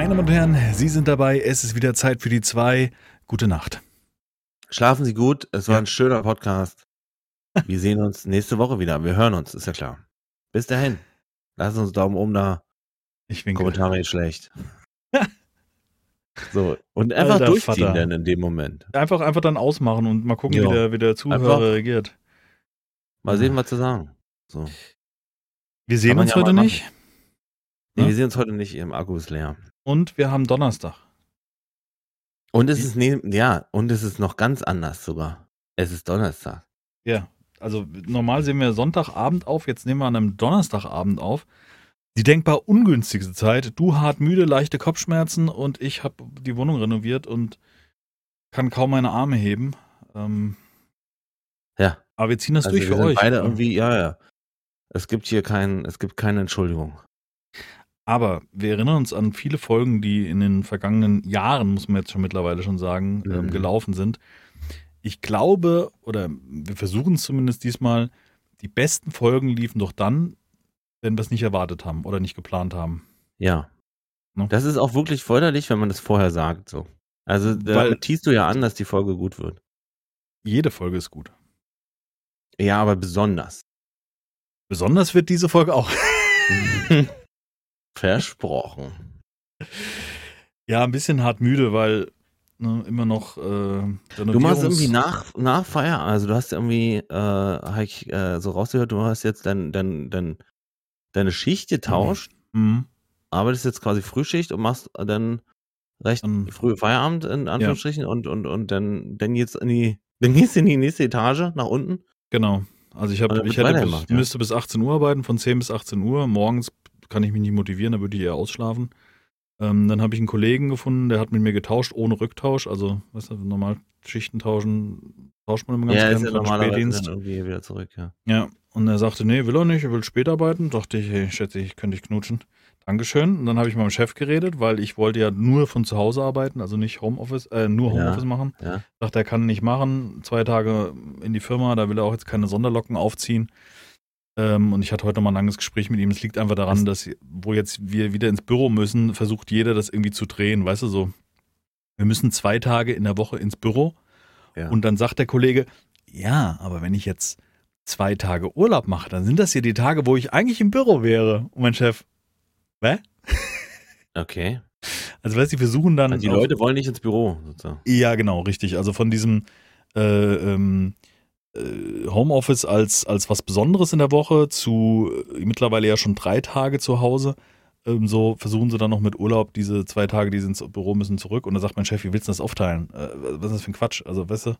Meine Damen und Herren, Sie sind dabei. Es ist wieder Zeit für die zwei. Gute Nacht. Schlafen Sie gut. Es war Ja. ein schöner Podcast. Wir sehen uns nächste Woche wieder. Wir hören uns, ist ja klar. Bis dahin. Lassen Sie uns Daumen oben da. Ich winke. Kommentare nicht schlecht. so. Und einfach Alter durchziehen Vater. dann in dem Moment. Einfach, einfach dann ausmachen und mal gucken, wie, der, wie der Zuhörer Einfach- reagiert. Mal sehen, was zu sagen. So. Wir sehen uns ja heute nicht. Nee, Ja. wir sehen uns heute nicht. Im Akku ist leer. Und wir haben Donnerstag. Und es ist, ne, ja, und es ist noch ganz anders sogar. Es ist Donnerstag. Ja. Also normal sehen wir Sonntagabend auf, jetzt nehmen wir an einem Donnerstagabend auf. Die denkbar ungünstigste Zeit. Du hart müde, leichte Kopfschmerzen und ich habe die Wohnung renoviert und kann kaum meine Arme heben. Ähm, Ja. aber wir ziehen das Also durch wir für sind euch. beide irgendwie, ja, ja. Es gibt hier kein, es gibt keine Entschuldigung. Aber wir erinnern uns an viele Folgen, die in den vergangenen Jahren, muss man jetzt schon mittlerweile schon sagen, ähm, Mhm. gelaufen sind. Ich glaube, oder wir versuchen es zumindest diesmal, die besten Folgen liefen doch dann, wenn wir es nicht erwartet haben oder nicht geplant haben. Ja. Ne? Das ist auch wirklich förderlich, wenn man das vorher sagt, so. Also, da Weil- teast du ja an, dass die Folge gut wird. Jede Folge ist gut. Ja, aber besonders. Besonders wird diese Folge auch. Versprochen. Ja, ein bisschen hart müde, weil ne, immer noch. Äh, Du machst irgendwie nach, nach Feierabend, also du hast irgendwie, äh, hab ich äh, so rausgehört, du hast jetzt dein, dein, dein, deine Schicht getauscht, Mhm. arbeitest jetzt quasi Frühschicht und machst dann recht Dann- früh Feierabend in Anführungsstrichen und, und, und dann, dann jetzt in die, dann gehst du in die nächste Etage nach unten. Genau. Also ich, hab, Und dann ich hätte bis, ja. müsste bis 18 Uhr arbeiten, von 10 bis 18 Uhr. Morgens kann ich mich nicht motivieren, da würde ich eher ausschlafen. Ähm, dann habe ich einen Kollegen gefunden, der hat mit mir getauscht, ohne Rücktausch. Also, weißt du, normal Schichten tauschen, tauscht man immer ganz ja, ist ja normalerweise dann irgendwie wieder zurück, ja. Ja, und er sagte, nee, will er nicht, er will spät arbeiten. Dachte ich, hey, schätze ich, könnte ich knutschen. Dankeschön. Und dann habe ich mit meinem Chef geredet, weil ich wollte ja nur von zu Hause arbeiten, also nicht Homeoffice, äh, nur Ja. Homeoffice machen. Ja. Sagt, er kann nicht machen. Zwei Tage in die Firma, da will er auch jetzt keine Sonderlocken aufziehen. Ähm, und ich hatte heute noch mal ein langes Gespräch mit ihm. Es liegt einfach daran, dass, wo jetzt wir wieder ins Büro müssen, versucht jeder das irgendwie zu drehen. Weißt du, so, wir müssen zwei Tage in der Woche ins Büro. Ja. Und dann sagt der Kollege, ja, aber wenn ich jetzt zwei Tage Urlaub mache, dann sind das ja die Tage, wo ich eigentlich im Büro wäre. Und mein Chef, hä? Okay. Also weißt du, die versuchen dann. Also die Leute wollen nicht ins Büro, sozusagen. Ja, genau, richtig. Also von diesem äh, ähm, äh, Homeoffice als, als was Besonderes in der Woche zu äh, mittlerweile ja schon drei Tage zu Hause. Ähm, so versuchen sie dann noch mit Urlaub diese zwei Tage, die sie ins Büro müssen, zurück. Und da sagt mein Chef, wie willst du das aufteilen? Äh, was ist das für ein Quatsch? Also, weißt du,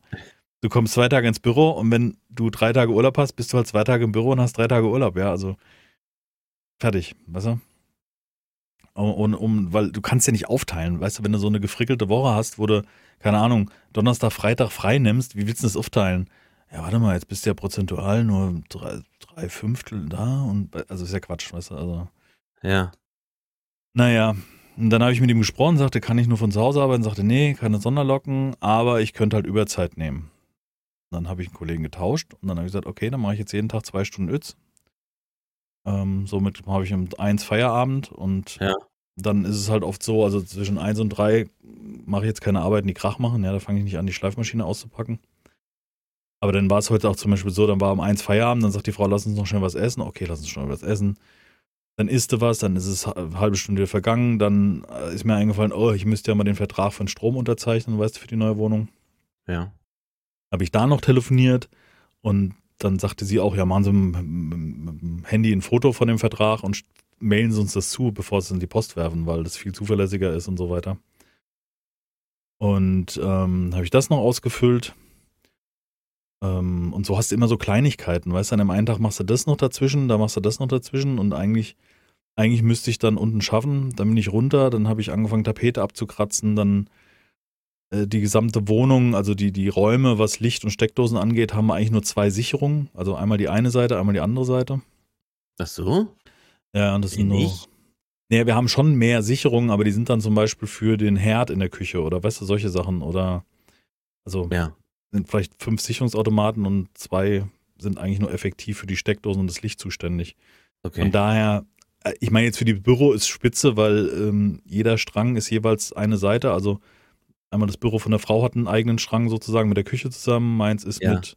du kommst zwei Tage ins Büro und wenn du drei Tage Urlaub hast, bist du halt zwei Tage im Büro und hast drei Tage Urlaub. Ja, also fertig, weißt du? Und, um, weil du kannst ja nicht aufteilen, weißt du, wenn du so eine gefrickelte Woche hast, wo du, keine Ahnung, Donnerstag, Freitag frei nimmst, wie willst du das aufteilen? Ja, warte mal, jetzt bist du ja prozentual nur drei, drei Fünftel da und also ist ja Quatsch, weißt du, also. Ja. Naja, und dann habe ich mit ihm gesprochen, sagte, kann ich nur von zu Hause arbeiten, sagte, nee, keine Sonderlocken, aber ich könnte halt Überzeit nehmen. Dann habe ich einen Kollegen getauscht und dann habe ich gesagt, okay, dann mache ich jetzt jeden Tag zwei Stunden Üz. Ähm, somit habe ich um eins Feierabend und Ja. dann ist es halt oft so, also zwischen eins und drei mache ich jetzt keine Arbeiten, die Krach machen, ja, da fange ich nicht an, die Schleifmaschine auszupacken. Aber dann war es heute auch zum Beispiel so, dann war um eins Feierabend, dann sagt die Frau, lass uns noch schnell was essen. Okay, lass uns schnell was essen. Dann isst du was, dann ist es eine halbe Stunde vergangen, dann äh, ist mir eingefallen, oh, ich müsste ja mal den Vertrag für den Strom unterzeichnen, weißt du, für die neue Wohnung. Ja. Habe ich da noch telefoniert und dann sagte sie auch, ja, machen Sie mit, dem Handy ein Foto von dem Vertrag und mailen Sie uns das zu, bevor Sie es in die Post werfen, weil das viel zuverlässiger ist und so weiter. Und ähm, habe ich das noch ausgefüllt. Ähm, und so hast du immer so Kleinigkeiten, weißt du, an dem einen Tag machst du das noch dazwischen, da machst du das noch dazwischen und eigentlich, eigentlich müsste ich dann unten schaffen, dann bin ich runter, dann habe ich angefangen Tapete abzukratzen, dann äh, die gesamte Wohnung, also die, die Räume, was Licht und Steckdosen angeht, haben eigentlich nur zwei Sicherungen, also einmal die eine Seite, einmal die andere Seite. Ach so? Ja, und das sind nur. Nicht? Nee, wir haben schon mehr Sicherungen, aber die sind dann zum Beispiel für den Herd in der Küche oder weißt du, solche Sachen oder also Ja. Sind vielleicht fünf Sicherungsautomaten und zwei sind eigentlich nur effektiv für die Steckdosen und das Licht zuständig. Okay. Von daher äh, ich meine jetzt für die Büro ist spitze, weil ähm, jeder Strang ist jeweils eine Seite. Also einmal das Büro von der Frau hat einen eigenen Strang sozusagen mit der Küche zusammen. Meins ist Ja. mit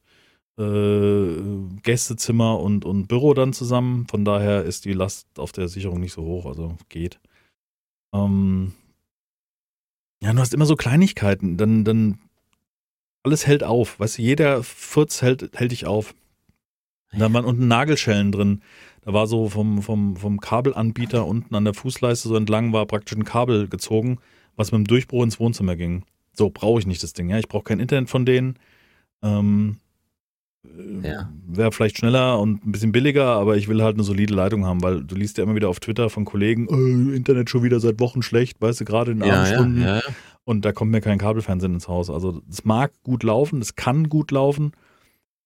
äh, Gästezimmer und, und Büro dann zusammen. Von daher ist die Last auf der Sicherung nicht so hoch. Also geht. Ähm, ja, du hast immer so Kleinigkeiten. Dann, dann alles hält auf. Weißt du, jeder Furz hält, hält dich auf. Und Da waren unten Nagelschellen drin. Da war so vom, vom, vom Kabelanbieter unten an der Fußleiste so entlang war praktisch ein Kabel gezogen, was mit dem Durchbruch ins Wohnzimmer ging. So brauche ich nicht das Ding. Ja, ich brauche kein Internet von denen. Ähm, äh, Ja. Wäre vielleicht schneller und ein bisschen billiger, aber ich will halt eine solide Leitung haben, weil du liest ja immer wieder auf Twitter von Kollegen, äh, Internet schon wieder seit Wochen schlecht, weißt du, gerade in den Ja, Abendstunden. ja, ja. Und da kommt mir kein Kabelfernsehen ins Haus. Also es mag gut laufen, es kann gut laufen,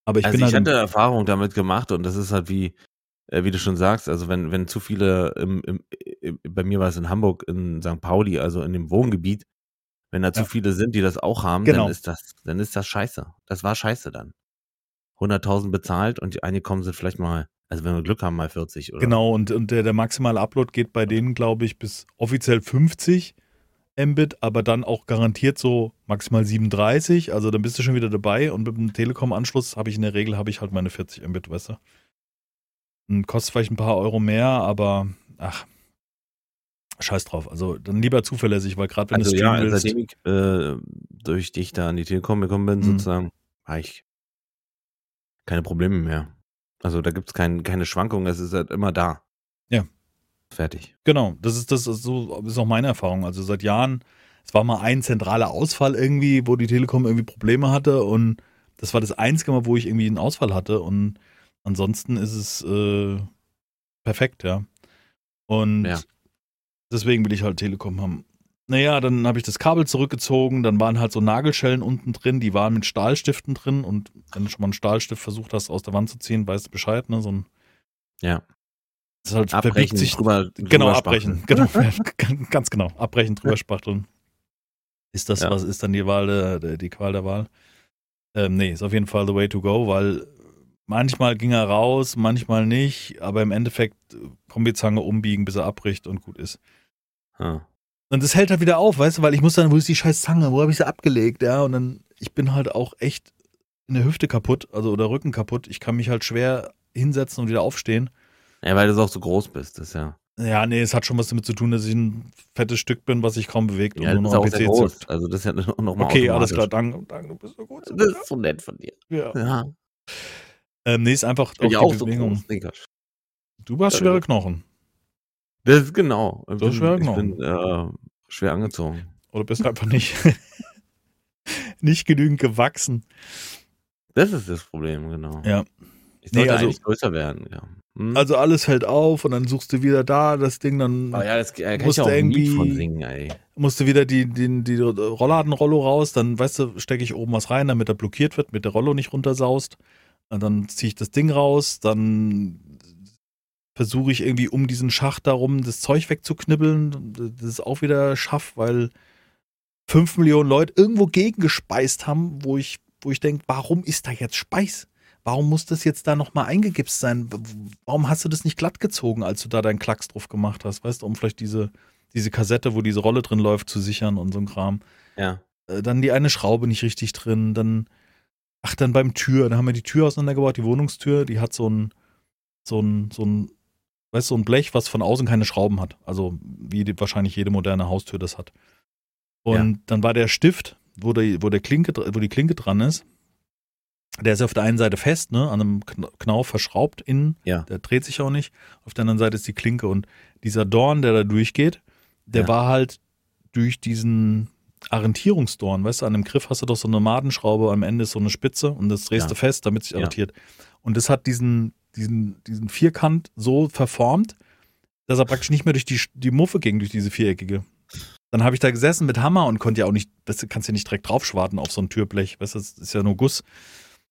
aber ich also bin ich halt hatte Erfahrung damit gemacht und das ist halt wie, äh, wie du schon sagst, also wenn, wenn zu viele, im, im, im, bei mir war es in Hamburg, in St. Pauli, also in dem Wohngebiet, wenn da zu viele sind, die das auch haben, Genau. dann ist das, dann ist das scheiße. Das war scheiße dann. 100.000 bezahlt und die eingekommen sind vielleicht mal, also wenn wir Glück haben, mal 40 oder Genau, und, und der, der maximale Upload geht bei denen, glaube ich, bis offiziell 50 Mbit, aber dann auch garantiert so maximal 37. Also dann bist du schon wieder dabei und mit dem Telekom-Anschluss habe ich in der Regel habe ich halt meine 40 Mbit, weißt du. Und kostet vielleicht ein paar Euro mehr, aber ach, scheiß drauf. Also dann lieber zuverlässig, weil gerade wenn Also du ja, streamen willst, seitdem ich äh, durch dich da an die Telekom gekommen bin, Mhm. sozusagen, habe ich keine Probleme mehr. Also da gibt's kein, keine Schwankungen, es ist halt immer da. Ja. Fertig. Genau, das ist das ist so ist auch meine Erfahrung. Also seit Jahren, es war mal ein zentraler Ausfall irgendwie, wo die Telekom irgendwie Probleme hatte und das war das einzige Mal, wo ich irgendwie einen Ausfall hatte und ansonsten ist es äh, perfekt, ja. Und Ja. deswegen will ich halt Telekom haben. Naja, dann habe ich das Kabel zurückgezogen, dann waren halt so Nagelschellen unten drin, die waren mit Stahlstiften drin und wenn du schon mal einen Stahlstift versucht hast, aus der Wand zu ziehen, weißt du Bescheid, ne? So ein Ja. das ist halt Abbrechen, sich drüber, Genau, drüber abbrechen. spachteln. Genau, ganz genau. Abbrechen, drüber spachteln. Ist das, Ja. was ist dann die Wahl, der, die Qual der Wahl? Ähm, nee, ist auf jeden Fall the way to go, weil manchmal ging er raus, manchmal nicht, aber im Endeffekt äh, Kombizange umbiegen, bis er abbricht und gut ist. Ah. Und das hält halt wieder auf, weißt du, weil ich muss dann, wo ist die scheiß Zange, wo habe ich sie abgelegt, ja, und dann, ich bin halt auch echt in der Hüfte kaputt, also oder Rücken kaputt. Ich kann mich halt schwer hinsetzen und wieder aufstehen. Ja, weil du auch so groß bist, das ja. Ja, nee, es hat schon was damit zu tun, dass ich ein fettes Stück bin, was sich kaum bewegt Ja, und nur noch auch am PC groß. zuckt. Also das ist ja noch mal Okay, alles klar, danke, danke, du bist so gut. Das ist so nett von dir. Ja. Ja. Ähm, nee, ist einfach ja die auch so Bewegung. groß. Nee, Quatsch. Du hast schwere. Knochen. Das ist genau. Ich ist schwer ich genau. bin äh, schwer angezogen. Oder bist einfach nicht, nicht genügend gewachsen. Das ist das Problem, genau. Ja. Ich sollte Nee, also- eigentlich größer werden, ja. Hm? Also alles hält auf und dann suchst du wieder da das Ding, dann Aber ja, das äh, musst ich du irgendwie von singen, ey. musst du wieder die, die, die Rollladenrollo raus, dann weißt du, stecke ich oben was rein, damit er blockiert wird, mit der Rollo nicht runtersaust. Und dann ziehe ich das Ding raus, dann versuche ich irgendwie um diesen Schacht darum das Zeug wegzuknibbeln. Das ist auch wieder schaff, weil fünf Millionen Leute irgendwo gegengespeist haben, wo ich, wo ich denke, warum ist da jetzt Speis? Warum muss das jetzt da nochmal eingegipst sein? Warum hast du das nicht glatt gezogen, als du da deinen Klacks drauf gemacht hast? Weißt du, um vielleicht diese, diese Kassette, wo diese Rolle drin läuft, zu sichern und so ein Kram. Ja. Äh, Dann die eine Schraube nicht richtig drin, dann, ach, dann beim Tür, dann haben wir die Tür auseinandergebaut, die Wohnungstür, die hat so ein, so ein, so ein, weißt du, so ein Blech, was von außen keine Schrauben hat. Also, wie die, wahrscheinlich jede moderne Haustür das hat. Und dann war der Stift, wo, der, wo, der Klinke, wo die Klinke dran ist, der ist auf der einen Seite fest, ne, an einem Kn- Knauf verschraubt innen, Ja. der dreht sich auch nicht. Auf der anderen Seite ist die Klinke und dieser Dorn, der da durchgeht, der Ja. war halt durch diesen Arrentierungsdorn, weißt du, an dem Griff hast du doch so eine Madenschraube, am Ende ist so eine Spitze und das drehst Ja. du fest, damit sich Ja. arretiert. Und das hat diesen, diesen, diesen Vierkant so verformt, dass er praktisch nicht mehr durch die, die Muffe ging, durch diese viereckige. Dann habe ich da gesessen mit Hammer und konnte ja auch nicht, das kannst ja nicht direkt draufschwarten auf so ein Türblech, weißt du, das ist ja nur Guss.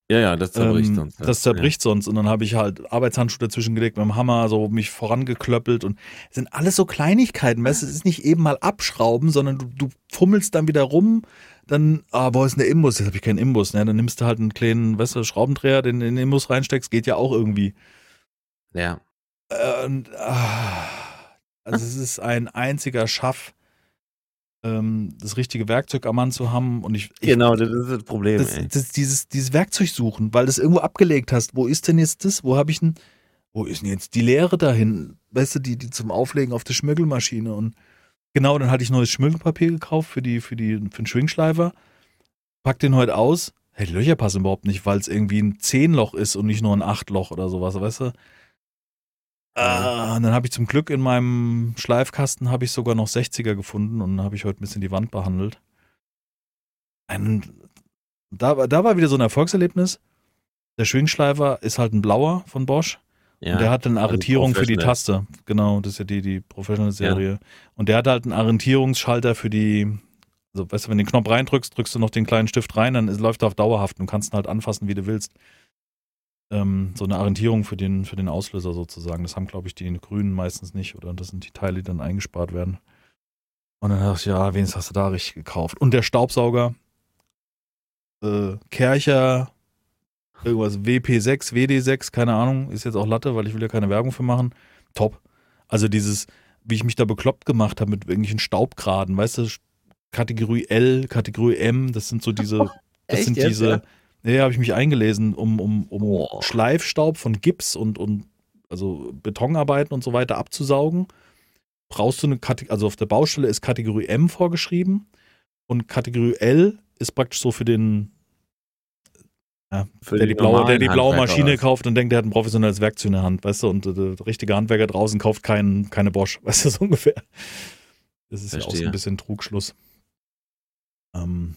Ja, ja, das zerbricht Ähm, sonst. Das zerbricht sonst. Und dann habe ich halt Arbeitshandschuhe dazwischen gelegt mit dem Hammer, so mich vorangeklöppelt. Und es sind alles so Kleinigkeiten. Weißt du, es ist nicht eben mal abschrauben, sondern du, du fummelst dann wieder rum. Dann, ah, wo ist denn der Imbus? Jetzt habe ich keinen Imbus. Ne? Dann nimmst du halt einen kleinen, weißt du, Schraubendreher, den in den Imbus reinsteckst. Geht ja auch irgendwie. Ja. Äh, und, ah, Also es ist ein einziger Schaff, ähm, das richtige Werkzeug am Mann zu haben. Und ich, ich genau, das ist das Problem. das, das, dieses, dieses Werkzeug suchen, weil du es irgendwo abgelegt hast. Wo ist denn jetzt das? Wo habe ich denn, wo ist denn jetzt die Leere dahin? Weißt du, die, die zum Auflegen auf der Schmirgelmaschine. Und genau, dann hatte ich neues Schmirgelpapier gekauft für, die, für, die, für den Schwingschleifer. Pack den heute aus. Hey, die Löcher passen überhaupt nicht, weil es irgendwie ein Zehnloch ist und nicht nur ein Achtloch oder sowas, weißt du? Ah, und dann habe ich zum Glück in meinem Schleifkasten habe ich sogar noch 60er gefunden und habe ich heute ein bisschen die Wand behandelt. Ein, da, da war wieder so ein Erfolgserlebnis. Der Schwingschleifer ist halt ein blauer von Bosch. Ja. und der hat eine also Arretierung für die. Taste. Genau, das ist ja die, die Professional-Serie. Und der hat halt einen Arretierungsschalter für die, also weißt du, wenn du den Knopf reindrückst, drückst du noch den kleinen Stift rein, dann ist- läuft er auf dauerhaft und kannst ihn halt anfassen, wie du willst. Ähm, so eine Orientierung für den, für den Auslöser sozusagen. Das haben, glaube ich, die Grünen meistens nicht. Oder das sind die Teile, die dann eingespart werden. Und dann dachte ich, ja, wenigstens hast du da richtig gekauft. Und der Staubsauger, äh, Kercher, irgendwas WP6, WD6, keine Ahnung, ist jetzt auch Latte, weil ich will ja keine Werbung für machen. Top. Also dieses, wie ich mich da bekloppt gemacht habe mit irgendwelchen Staubgraden, weißt du, Kategorie L, Kategorie M, das sind so diese, das Echt sind jetzt, diese, ja? ja, habe ich mich eingelesen, um, um, um Boah. Schleifstaub von Gips und, und also Betonarbeiten und so weiter abzusaugen. Brauchst du eine Kategorie, also auf der Baustelle ist Kategorie M vorgeschrieben und Kategorie L ist praktisch so für den, ja, der die blaue, der die blaue Handwerker Maschine kauft und denkt, der hat ein professionelles Werkzeug in der Hand, weißt du, und äh, der richtige Handwerker draußen kauft kein, keine Bosch, weißt du, so ungefähr. Das ist ja auch so Verstehe. ein bisschen Trugschluss. Ähm,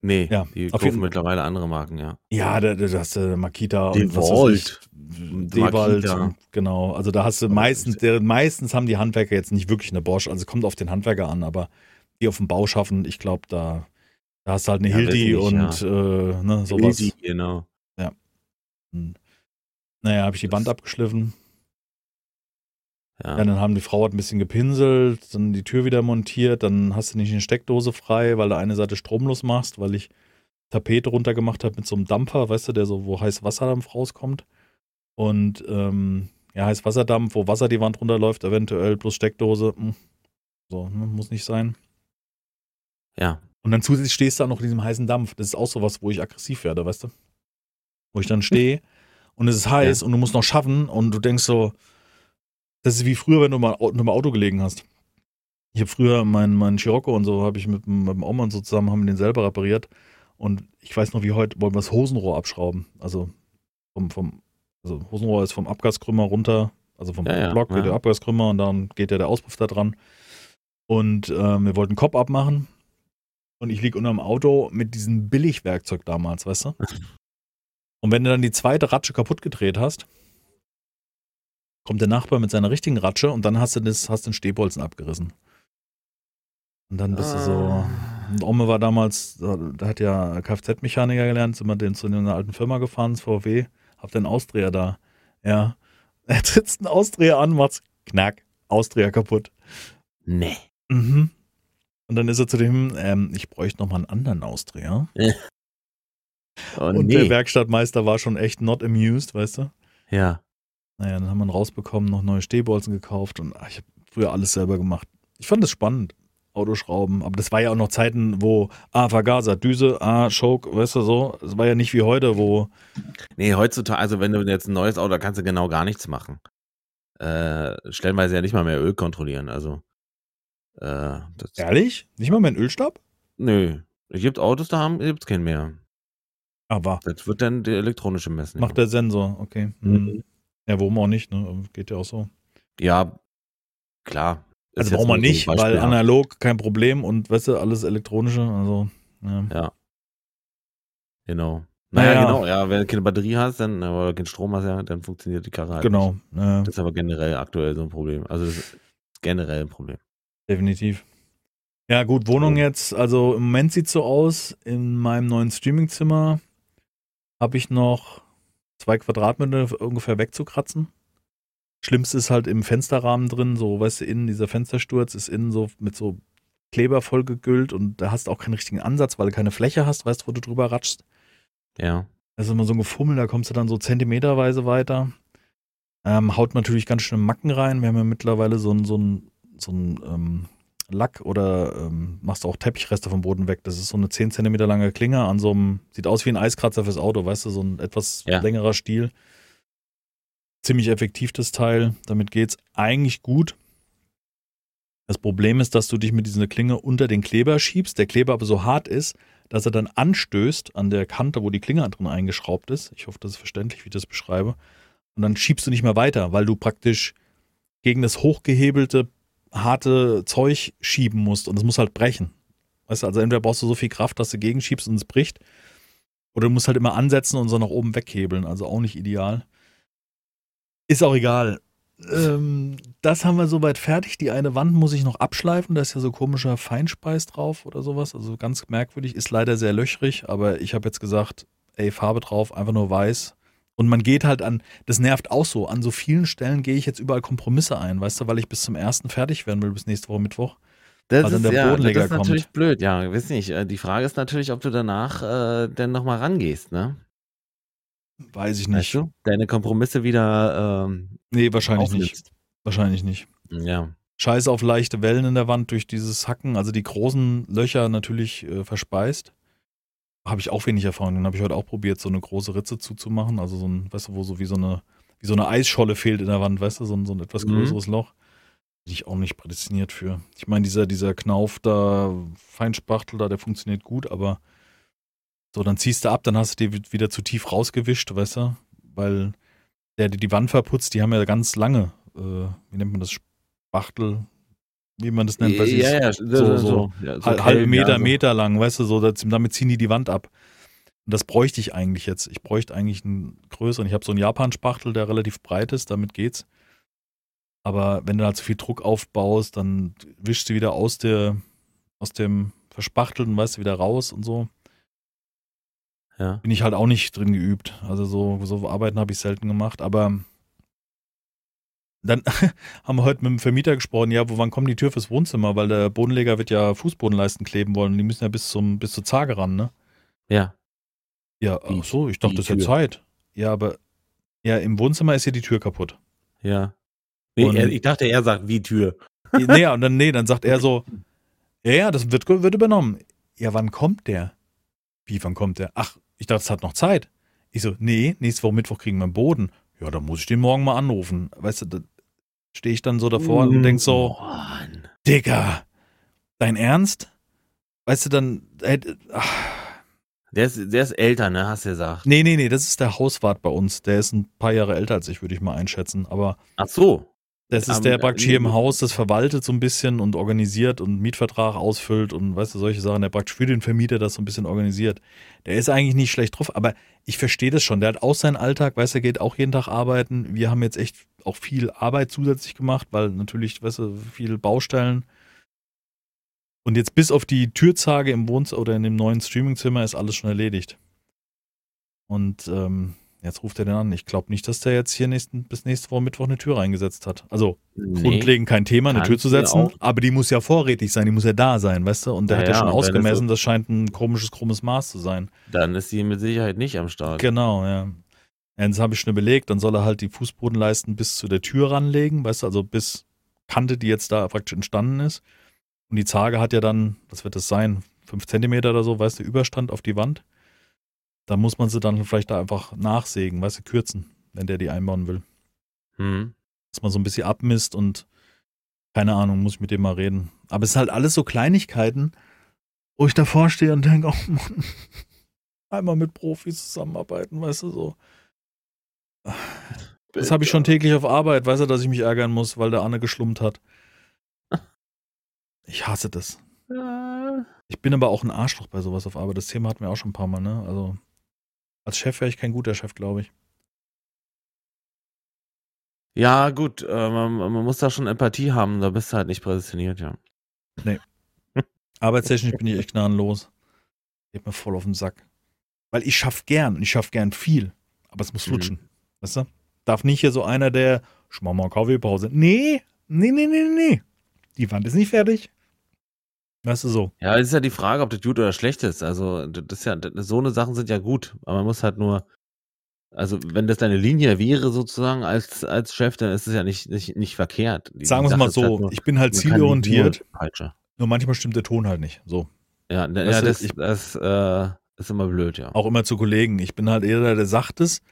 Nee, Ja, die auf kaufen jeden- mittlerweile andere Marken, ja. ja, da, da hast du Makita Den und Volt. Dewald, genau. Also da hast du meistens, der, meistens haben die Handwerker jetzt nicht wirklich eine Bosch, also kommt auf den Handwerker an, aber die auf dem Bau schaffen, ich glaube, da, da hast du halt eine Ja, wirklich, und äh, ne, sowas. Hilti, genau. Und, naja, habe ich die Wand abgeschliffen. Ja. Ja, dann haben die Frau hat ein bisschen gepinselt, dann die Tür wieder montiert, dann hast du nicht eine Steckdose frei, weil du eine Seite stromlos machst, weil ich Tapete runtergemacht habe mit so einem Dampfer, weißt du, der so, wo heiß Wasserdampf rauskommt. Und ähm, ja, heiß Wasserdampf, wo Wasser die Wand runterläuft, eventuell plus Steckdose. hm, So, ne, muss nicht sein. ja. Und dann zusätzlich stehst du auch noch in diesem heißen Dampf. Das ist auch sowas, wo ich aggressiv werde, weißt du? Wo ich dann stehe und es ist heiß und du musst noch schaffen und du denkst so, das ist wie früher, wenn du mal au- im Auto gelegen hast. Ich habe früher meinen mein Scirocco und so, habe ich mit, mit dem Oma und so zusammen, haben wir den selber repariert. Und ich weiß noch, wie heute wollen wir das Hosenrohr abschrauben. Also vom, vom also Hosenrohr ist vom Abgaskrümmer runter, also vom Ja, ja, Block ja. geht der Abgaskrümmer und dann geht ja der Auspuff da dran. Und ähm, wir wollten Kopf abmachen. Und ich liege unterm Auto mit diesem Billigwerkzeug damals, weißt du? Und wenn du dann die zweite Ratsche kaputt gedreht hast, kommt der Nachbar mit seiner richtigen Ratsche und dann hast du das, hast den Stehbolzen abgerissen. Und dann bist du so. Ah. Und Omme war damals, da hat ja Kfz-Mechaniker gelernt, sind wir den zu einer alten Firma gefahren, das VW, habt einen Ausdreher da. Ja. Er tritt einen Ausdreher an, macht's knack, Ausdreher kaputt. Nee. Mhm. Und dann ist er zu dem, ähm, ich bräuchte noch mal einen anderen Ausdreher. Oh, Und nee. der Werkstattmeister war schon echt not amused, weißt du? ja. Naja, dann haben wir ihn rausbekommen, noch neue Stehbolzen gekauft und ach, ich habe früher alles selber gemacht. Ich fand es spannend, Autoschrauben, aber das war ja auch noch Zeiten, wo, ah, Vergaser, Düse, ah, Choke, weißt du so, es war ja nicht wie heute, wo, Nee, heutzutage, also wenn du jetzt ein neues Auto, da kannst du genau gar nichts machen. Äh, stellenweise ja nicht mal mehr Öl kontrollieren, also. Äh, das, ehrlich? Nicht mal mehr ein Ölstab? Nö. Es gibt Autos, da haben, gibt's keinen mehr. Aber Das wird dann die elektronische Messung. macht der Sensor, okay. Mhm. Mhm. Ja, warum auch nicht, ne? Geht ja auch so. Ja, klar. Also warum so nicht, weil beispielhaft. analog kein Problem und weißt du, alles elektronische, also, ja. Ja. Genau. Naja, Naja. genau, ja, wenn du keine Batterie hast, dann, oder keinen Strom hast, ja, dann funktioniert die Karre halt Genau, nicht. ja, Das ist aber generell aktuell so ein Problem. Also das ist generell ein Problem. Definitiv. Ja, gut, Wohnung jetzt, also im Moment sieht so aus, in meinem neuen Streamingzimmer habe ich noch zwei Quadratmeter ungefähr wegzukratzen. Schlimmste ist halt im Fensterrahmen drin, so, weißt du, innen dieser Fenstersturz ist innen so mit so Kleber vollgegüllt und da hast du auch keinen richtigen Ansatz, weil du keine Fläche hast, weißt du, wo du drüber ratschst. Ja. Das ist immer so ein Gefummel, da kommst du dann so zentimeterweise weiter. Ähm, haut natürlich ganz schön Macken rein. Wir haben ja mittlerweile so ein, so ein, so ein ähm, Lack oder ähm, machst auch Teppichreste vom Boden weg. Das ist so eine 10 cm lange Klinge an so einem, sieht aus wie ein Eiskratzer fürs Auto, weißt du, so ein etwas Ja. längerer Stiel. Ziemlich effektiv das Teil. Damit geht's eigentlich gut. Das Problem ist, dass du dich mit dieser Klinge unter den Kleber schiebst, der Kleber aber so hart ist, dass er dann anstößt an der Kante, wo die Klinge drin eingeschraubt ist. Ich hoffe, das ist verständlich, wie ich das beschreibe. Und dann schiebst du nicht mehr weiter, weil du praktisch gegen das hochgehebelte, harte Zeug schieben musst und es muss halt brechen. Weißt du, also entweder brauchst du so viel Kraft, dass du gegenschiebst und es bricht, oder du musst halt immer ansetzen und so nach oben weghebeln. Also auch nicht ideal. Ist auch egal. Ähm, das haben wir soweit fertig. Die eine Wand muss ich noch abschleifen. Da ist ja so komischer Feinspeis drauf oder sowas. Also ganz merkwürdig. Ist leider sehr löchrig, aber ich habe jetzt gesagt, ey, Farbe drauf, einfach nur weiß. Und man geht halt an, das nervt auch so. An so vielen Stellen gehe ich jetzt überall Kompromisse ein, weißt du, weil ich bis zum ersten fertig werden will, bis nächste Woche Mittwoch. Das Also ist, der ja, das ist natürlich kommt. blöd, ja, weiß nicht. Äh, Die Frage ist natürlich, ob du danach äh, denn nochmal rangehst, ne? Weiß ich Weißt nicht. du? Deine Kompromisse wieder ähm, Nee, wahrscheinlich nicht. aufnimmst. Wahrscheinlich nicht. Ja. Scheiße auf leichte Wellen in der Wand durch dieses Hacken, also die großen Löcher natürlich äh, verspeist. Habe ich auch wenig Erfahrung. Den habe ich heute auch probiert, so eine große Ritze zuzumachen. Also so ein, weißt du, wo so wie so eine, wie so eine Eisscholle fehlt in der Wand, weißt du, so ein, so ein etwas Mhm. größeres Loch. Bin ich auch nicht prädestiniert für. Ich meine, dieser, dieser Knauf da, Feinspachtel da, der funktioniert gut, aber so, dann ziehst du ab, dann hast du dir wieder zu tief rausgewischt, weißt du, weil der, der die Wand verputzt, die haben ja ganz lange, äh, wie nennt man das, Spachtel, wie man das nennt, ja, ja, so, so, ja, so Hal- halbe Kellen, Meter, ja, so. Meter lang, weißt du, so, das, damit ziehen die die Wand ab. Und das bräuchte ich eigentlich jetzt. Ich bräuchte eigentlich einen größeren. Ich habe so einen Japan-Spachtel, der relativ breit ist, damit geht's. Aber wenn du da zu viel Druck aufbaust, dann wischst du wieder aus der, aus dem Verspachtelten, weißt du, wieder raus und so. Ja. Bin ich halt auch nicht drin geübt. Also so, so Arbeiten habe ich selten gemacht, aber dann haben wir heute mit dem Vermieter gesprochen, ja, wo wann kommt die Tür fürs Wohnzimmer, weil der Bodenleger wird ja Fußbodenleisten kleben wollen. Die müssen ja bis zum bis zur Zage ran, ne? Ja. Ja, Die- ach so, ich dachte, das ist ja. Zeit. Ja, aber ja, im Wohnzimmer ist ja die Tür kaputt. Ja. Nee, er, ich dachte, er sagt wie Tür. nee, und dann, nee, dann sagt er so, ja, ja, das wird, wird übernommen. Ja, wann kommt der? Wie, wann kommt der? Ach, ich dachte, es hat noch Zeit. Ich so, nee, nächste Woche Mittwoch kriegen wir einen Boden. Ja, dann muss ich den morgen mal anrufen. Weißt du, da stehe ich dann so davor und denk so, Mann. Digga, dein Ernst? Weißt du, dann, äh, Der ist, der ist älter, ne? Hast du gesagt. nee, nee, nee, das ist der Hauswart bei uns. Der ist ein paar Jahre älter als ich, würde ich mal einschätzen. Aber Ach so. Das ist der praktisch hier im äh, Haus, das verwaltet so ein bisschen und organisiert und Mietvertrag ausfüllt und weißt du, solche Sachen, der praktisch für den Vermieter das so ein bisschen organisiert. Der ist eigentlich nicht schlecht drauf, aber ich verstehe das schon. Der hat auch seinen Alltag, weißt du, geht auch jeden Tag arbeiten. Wir haben jetzt echt auch viel Arbeit zusätzlich gemacht, weil natürlich, weißt du, viele Baustellen. Und jetzt bis auf die Türzage im Wohnzimmer oder in dem neuen Streamingzimmer ist alles schon erledigt. Und ähm, jetzt ruft er den an. Ich glaube nicht, dass der jetzt hier nächsten, bis nächste Woche Mittwoch eine Tür reingesetzt hat. Also Nee. grundlegend kein Thema, eine Tür zu setzen, aber die muss ja vorrätig sein, die muss ja da sein, weißt du? Und der Ja, hat ja schon ausgemessen, das scheint ein komisches, krummes Maß zu sein. Dann ist sie mit Sicherheit nicht am Start. Genau, ja. Ja, Jetzt habe ich schon überlegt, dann soll er halt die Fußbodenleisten bis zu der Tür ranlegen, weißt du, also bis Kante, die jetzt da praktisch entstanden ist. Und die Zage hat ja dann, was wird das sein, fünf Zentimeter oder so, weißt du, Überstand auf die Wand. Da muss man sie dann vielleicht da einfach nachsägen, weißt du, kürzen, wenn der die einbauen will. Hm. dass man so ein bisschen abmisst und keine Ahnung, muss ich mit dem mal reden. Aber es ist halt alles so Kleinigkeiten, wo ich davor stehe und denke, oh Mann, einmal mit Profis zusammenarbeiten, weißt du so. Das habe ich schon täglich auf Arbeit, weißt du, dass ich mich ärgern muss, weil der Anne geschlummt hat. Ich hasse das. Ja. Ich bin aber auch ein Arschloch bei sowas auf Arbeit. Das Thema hatten wir auch schon ein paar Mal, ne? Also als Chef wäre ich kein guter Chef, glaube ich. Ja, gut, äh, man, man muss da schon Empathie haben, da bist du halt nicht prädestiniert, ja. Arbeitstechnisch bin ich echt gnadenlos. Geht mir voll auf den Sack. Weil ich schaff gern und ich schaff gern viel. Aber es muss Mhm. flutschen. Weißt du? Darf nicht hier so einer, der, ich mach mal Kaffeepause. Nee, nee, nee, nee, nee. Die Wand ist nicht fertig. Weißt du so. Ja, es ist ja die Frage, ob das gut oder schlecht ist. Also, das ist ja, das, so eine Sachen sind ja gut, aber man muss halt nur Also, wenn das deine Linie wäre, sozusagen, als, als Chef, dann ist es ja nicht, nicht, nicht verkehrt. Die, Sagen wir es mal halt so, nur, ich bin halt zielorientiert, nur manchmal stimmt der Ton halt nicht. So. Ja, ja du, das, ich- das äh, ist immer blöd, ja. Auch immer zu Kollegen. Ich bin halt eher der, der sagt es,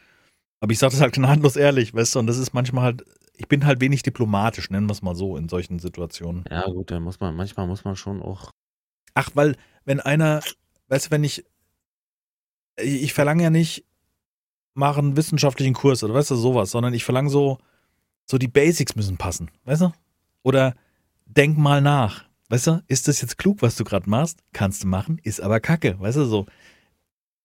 aber ich sage das halt gnadenlos ehrlich, weißt du, und das ist manchmal halt, ich bin halt wenig diplomatisch, nennen wir es mal so, in solchen Situationen. Ja, gut, dann muss man, manchmal muss man schon auch. Ach, weil, wenn einer, weißt du, wenn ich, ich verlange ja nicht, mach einen wissenschaftlichen Kurs oder weißt du, sowas, sondern ich verlange so, so die Basics müssen passen, weißt du? Oder denk mal nach, weißt du, ist das jetzt klug, was du gerade machst? Kannst du machen, ist aber kacke, weißt du, so.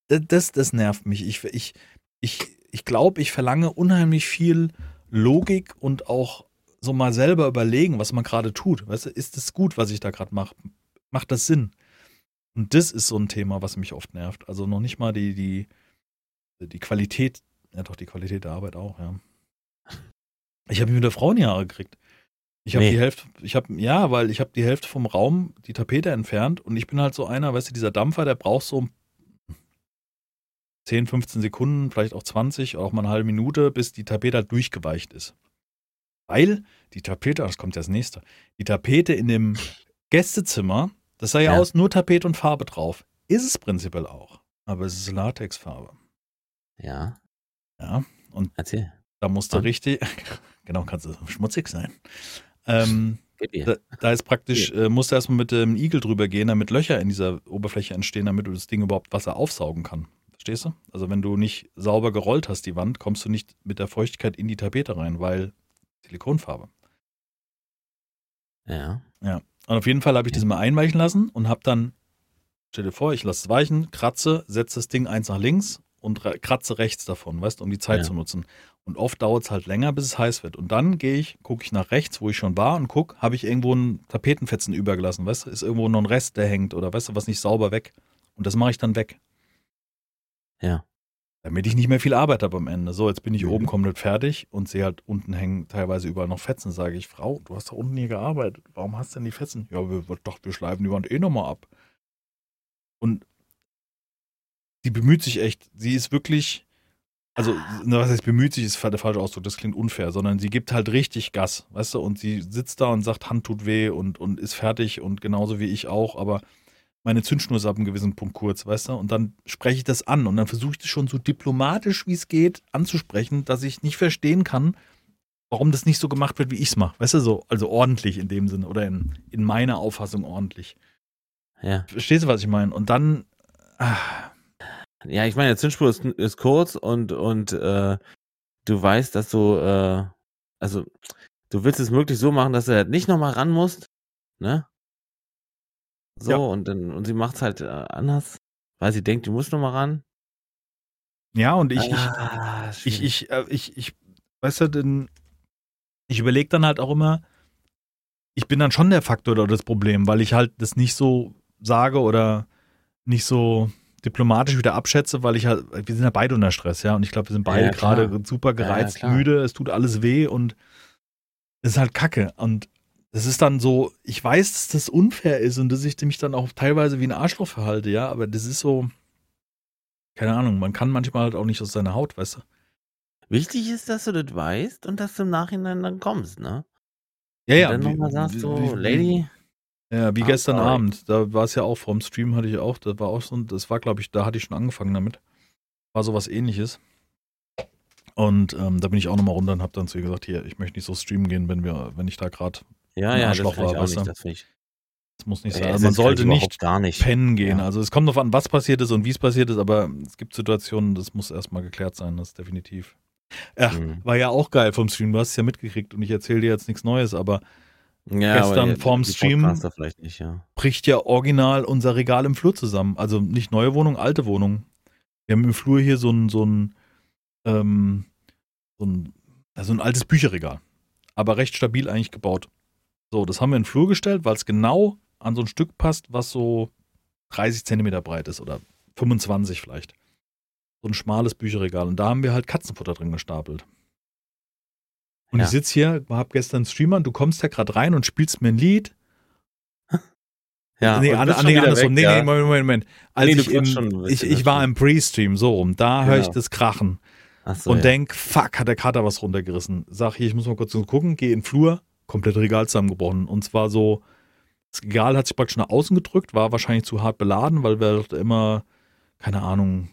Das, das, das nervt mich. Ich, ich, ich, ich glaube, ich verlange unheimlich viel Logik und auch so mal selber überlegen, was man gerade tut. Weißt du, ist das gut, was ich da gerade mache? Macht das Sinn? Und das ist so ein Thema, was mich oft nervt. Also noch nicht mal die, die, die Qualität, ja doch, die Qualität der Arbeit auch, ja. Ich habe mir wieder Frauenjahre gekriegt. Ich habe Nee. die Hälfte, ich habe, ja, weil ich habe die Hälfte vom Raum, die Tapete entfernt und ich bin halt so einer, weißt du, dieser Dampfer, der braucht so 10, 15 Sekunden, vielleicht auch 20, auch mal eine halbe Minute, bis die Tapete halt durchgeweicht ist. Weil die Tapete, das kommt ja das nächste, die Tapete in dem Gästezimmer, das sah ja, Ja. aus, nur Tapete und Farbe drauf. Ist es prinzipiell auch. Aber es ist Latexfarbe. Ja, Ja, erzähl. da musste Und? richtig, genau, kann es schmutzig sein. Ähm, da, da ist praktisch, äh, musst du erstmal mit dem Igel drüber gehen, damit Löcher in dieser Oberfläche entstehen, damit du das Ding überhaupt Wasser aufsaugen kann. Verstehst du? Also wenn du nicht sauber gerollt hast, die Wand, kommst du nicht mit der Feuchtigkeit in die Tapete rein, weil Silikonfarbe. Ja. Und auf jeden Fall habe ich Ja. das mal einweichen lassen und habe dann, stell dir vor, ich lasse es weichen, kratze, setze das Ding eins nach links und kratze rechts davon, weißt du, um die Zeit Ja. zu nutzen. Und oft dauert es halt länger, bis es heiß wird. Und dann gehe ich, gucke ich nach rechts, wo ich schon war und gucke, habe ich irgendwo einen Tapetenfetzen übergelassen, weißt du, ist irgendwo noch ein Rest, der hängt oder weißt du, was nicht sauber weg. Und das mache ich dann weg. Ja. Damit ich nicht mehr viel Arbeit habe am Ende. So, jetzt bin ich Mhm. oben komplett fertig und sehe halt unten hängen teilweise überall noch Fetzen. Sage ich, Frau, du hast da unten hier gearbeitet. Warum hast du denn die Fetzen? Ja, wir, wir dachten, wir schleifen die Wand eh nochmal ab. Und die bemüht sich echt. Sie ist wirklich, also, na, was heißt bemüht sich, ist der falsche Ausdruck, das klingt unfair, sondern sie gibt halt richtig Gas, weißt du, und sie sitzt da und sagt, Hand tut weh und, und ist fertig und genauso wie ich auch, aber meine Zündschnur ist ab einem gewissen Punkt kurz, weißt du? Und dann spreche ich das an und dann versuche ich das schon so diplomatisch, wie es geht, anzusprechen, dass ich nicht verstehen kann, warum das nicht so gemacht wird, wie ich es mache. Weißt du, so, also ordentlich in dem Sinne oder in, in meiner Auffassung ordentlich. Ja. Verstehst du, was ich meine? Und dann, ah, Ja, ich meine, der Zündspur ist, ist kurz und, und äh, du weißt, dass du, äh, also du willst es möglichst so machen, dass du halt nicht nochmal ran musst, ne? So, Ja. und dann, und sie macht es halt äh, anders, weil sie denkt, du musst nochmal ran. ja, und ich, ich, ah, ich, schwierig. ich, äh, ich, ich, weißt du, denn ich überlege dann halt auch immer, ich bin dann schon der Faktor oder das Problem, weil ich halt das nicht so sage oder nicht so diplomatisch wieder abschätze, weil ich halt, wir sind ja beide unter Stress, ja, und ich glaube, wir sind beide Ja, gerade super gereizt, klar. müde, es tut alles weh und es ist halt Kacke und es ist dann so, ich weiß, dass das unfair ist und dass ich mich dann auch teilweise wie ein Arschloch verhalte, ja, aber das ist so, keine Ahnung, man kann manchmal halt auch nicht aus seiner Haut, weißt du. Wichtig ist, dass du das weißt und dass du im Nachhinein dann kommst, ne? Ja, und dann nochmal sagst wie- so, Lady, Ja, wie gestern sorry. Abend. Da war es ja auch vom Stream, hatte ich auch, das war auch so, das war, glaube ich, da hatte ich schon angefangen damit. War sowas ähnliches. Und ähm, da bin ich auch nochmal runter und habe dann zu ihr gesagt, hier, ich möchte nicht so streamen gehen, wenn wir, wenn ich da gerade, ja, ja, das Arschloch finde ich auch nicht, das finde ich. das muss nicht Ey, sein. das Also man sollte nicht gar nicht. pennen gehen. Ja. Also es kommt darauf an, was passiert ist und wie es passiert ist, aber es gibt Situationen, das muss erstmal geklärt sein, das ist definitiv. Ach, Mhm. war ja auch geil vom Stream, du hast es ja mitgekriegt und ich erzähle dir jetzt nichts Neues, aber Ja, gestern aber vorm Stream- nicht, ja. bricht ja original unser Regal im Flur zusammen. Also nicht neue Wohnung, alte Wohnung. Wir haben im Flur hier so ein, so ein, ähm, so ein, also ein altes Bücherregal. Aber recht stabil eigentlich gebaut. So, das haben wir in den Flur gestellt, weil es genau an so ein Stück passt, was so 30 Zentimeter breit ist oder 25 vielleicht. So ein schmales Bücherregal. Und da haben wir halt Katzenfutter drin gestapelt. Und Ja. ich sitze hier, hab gestern einen Streamer und du kommst ja gerade rein und spielst mir ein Lied Ja, nee, an, nee andersrum. nee, ja. nee, Moment, Moment, Moment. Als Nee, ich, im, schon ich, ich war im Pre-Stream, so rum. Da höre ich das Krachen. Ach so, und ja. denk, fuck, hat der Kater was runtergerissen. Sag hier, ich muss mal kurz gucken, geh in den Flur, komplett Regal zusammengebrochen. Und zwar so, das Regal hat sich praktisch nach außen gedrückt, war wahrscheinlich zu hart beladen, weil wir halt immer, keine Ahnung,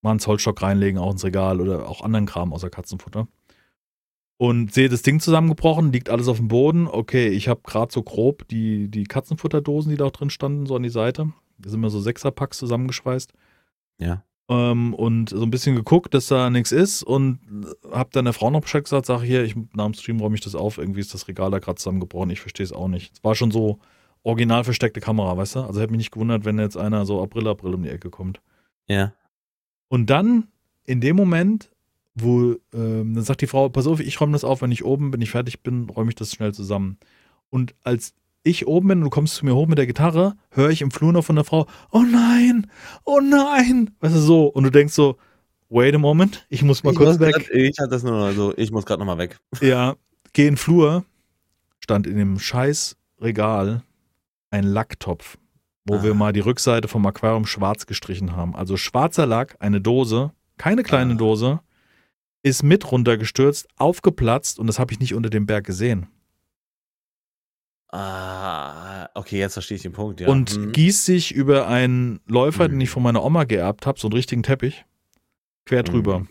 mal einen Zollstock reinlegen, auch ins Regal oder auch anderen Kram außer Katzenfutter. Und sehe das Ding zusammengebrochen, liegt alles auf dem Boden. Okay, ich habe gerade so grob die, die Katzenfutterdosen, die da auch drin standen, so an die Seite. Da sind mir so Sechserpacks zusammengeschweißt. Ja. Ähm, und so ein bisschen geguckt, dass da nichts ist und hab dann der Frau noch Bescheid gesagt, sag hier, ich, nach dem Stream räume ich das auf, irgendwie ist das Regal da gerade zusammengebrochen, ich verstehe es auch nicht. Es war schon so original versteckte Kamera, weißt du? Also hätte mich nicht gewundert, wenn jetzt einer so April, April um die Ecke kommt. Ja. Und dann, in dem Moment, wo, ähm, dann sagt die Frau, pass auf, ich räume das auf, wenn ich oben bin, ich fertig bin, räume ich das schnell zusammen. Und als ich oben bin und du kommst zu mir hoch mit der Gitarre, höre ich im Flur noch von der Frau, oh nein, oh nein, weißt du so. Und du denkst so, wait a moment, ich muss mal ich kurz muss weg. grad- ich hatte das nur so, ich muss gerade nochmal weg. Ja, geh in den Flur, stand in dem scheiß Regal ein Lacktopf, wo Ah. wir mal die Rückseite vom Aquarium schwarz gestrichen haben. Also schwarzer Lack, eine Dose, keine kleine Ah. Dose, ist mit runtergestürzt, aufgeplatzt und das habe ich nicht unter dem Berg gesehen. Ah, okay, jetzt verstehe ich den Punkt, ja. Und Hm. gießt sich über einen Läufer, den Mhm. ich von meiner Oma geerbt habe, so einen richtigen Teppich, quer drüber. Mhm.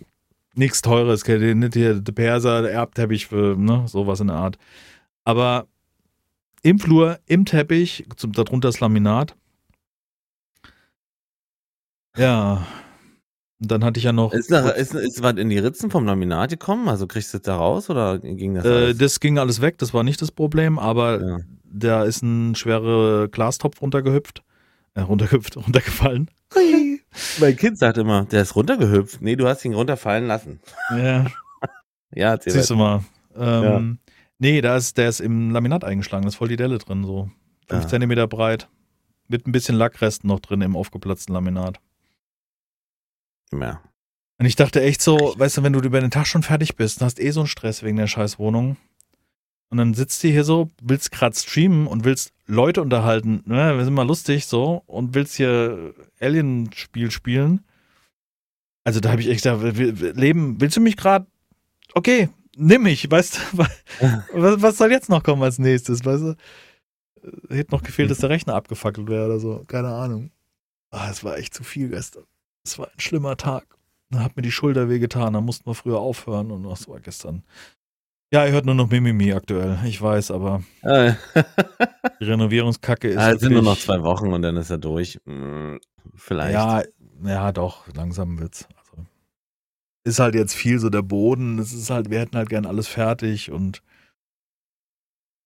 Nichts teures, nicht hier der Perser, der Erbteppich, für, ne, sowas in der Art. Aber im Flur, im Teppich, darunter das Laminat. Ja. Und dann hatte ich ja noch. Ist, da, ist, ist was in die Ritzen vom Laminat gekommen? Also kriegst du das da raus oder ging das äh, das ging alles weg, das war nicht das Problem, aber ja. da ist ein schwerer Glastopf runtergehüpft. Äh, runtergehüpft, runtergefallen. Mein Kind sagt immer, der ist runtergehüpft. Nee, du hast ihn runterfallen lassen. Ja. Ja, erzähl Siehst du mal. Ähm, Nee, da ist, der ist im Laminat eingeschlagen, da ist voll die Delle drin, so. Fünf Ah. Zentimeter breit. Mit ein bisschen Lackresten noch drin im aufgeplatzten Laminat. Ja. Und ich dachte echt so, weißt du, wenn du über den Tag schon fertig bist, dann hast eh so einen Stress wegen der scheiß Wohnung. Und dann sitzt du hier so, willst gerade streamen und willst Leute unterhalten, ne, wir sind mal lustig so, und willst hier Alien-Spiel spielen. Also da habe ich echt w- Leben, willst du mich gerade? Okay, nimm mich, weißt du, was, was soll jetzt noch kommen als nächstes, weißt du? Äh, Hätte noch gefehlt, dass der Rechner abgefackelt wäre oder so, keine Ahnung. Ah, es war echt zu viel gestern. Es war ein schlimmer Tag. Da hat mir die Schulter wehgetan, da mussten wir früher aufhören und das war gestern. Ja, ihr hört nur noch Mimimi aktuell, ich weiß, aber Äh, die Renovierungskacke ist. es sind nur noch zwei Wochen und dann ist er durch. Hm, Vielleicht. Ja, ja, doch, langsam wird's. Also, ist halt jetzt viel so der Boden, es ist halt, wir hätten halt gern alles fertig und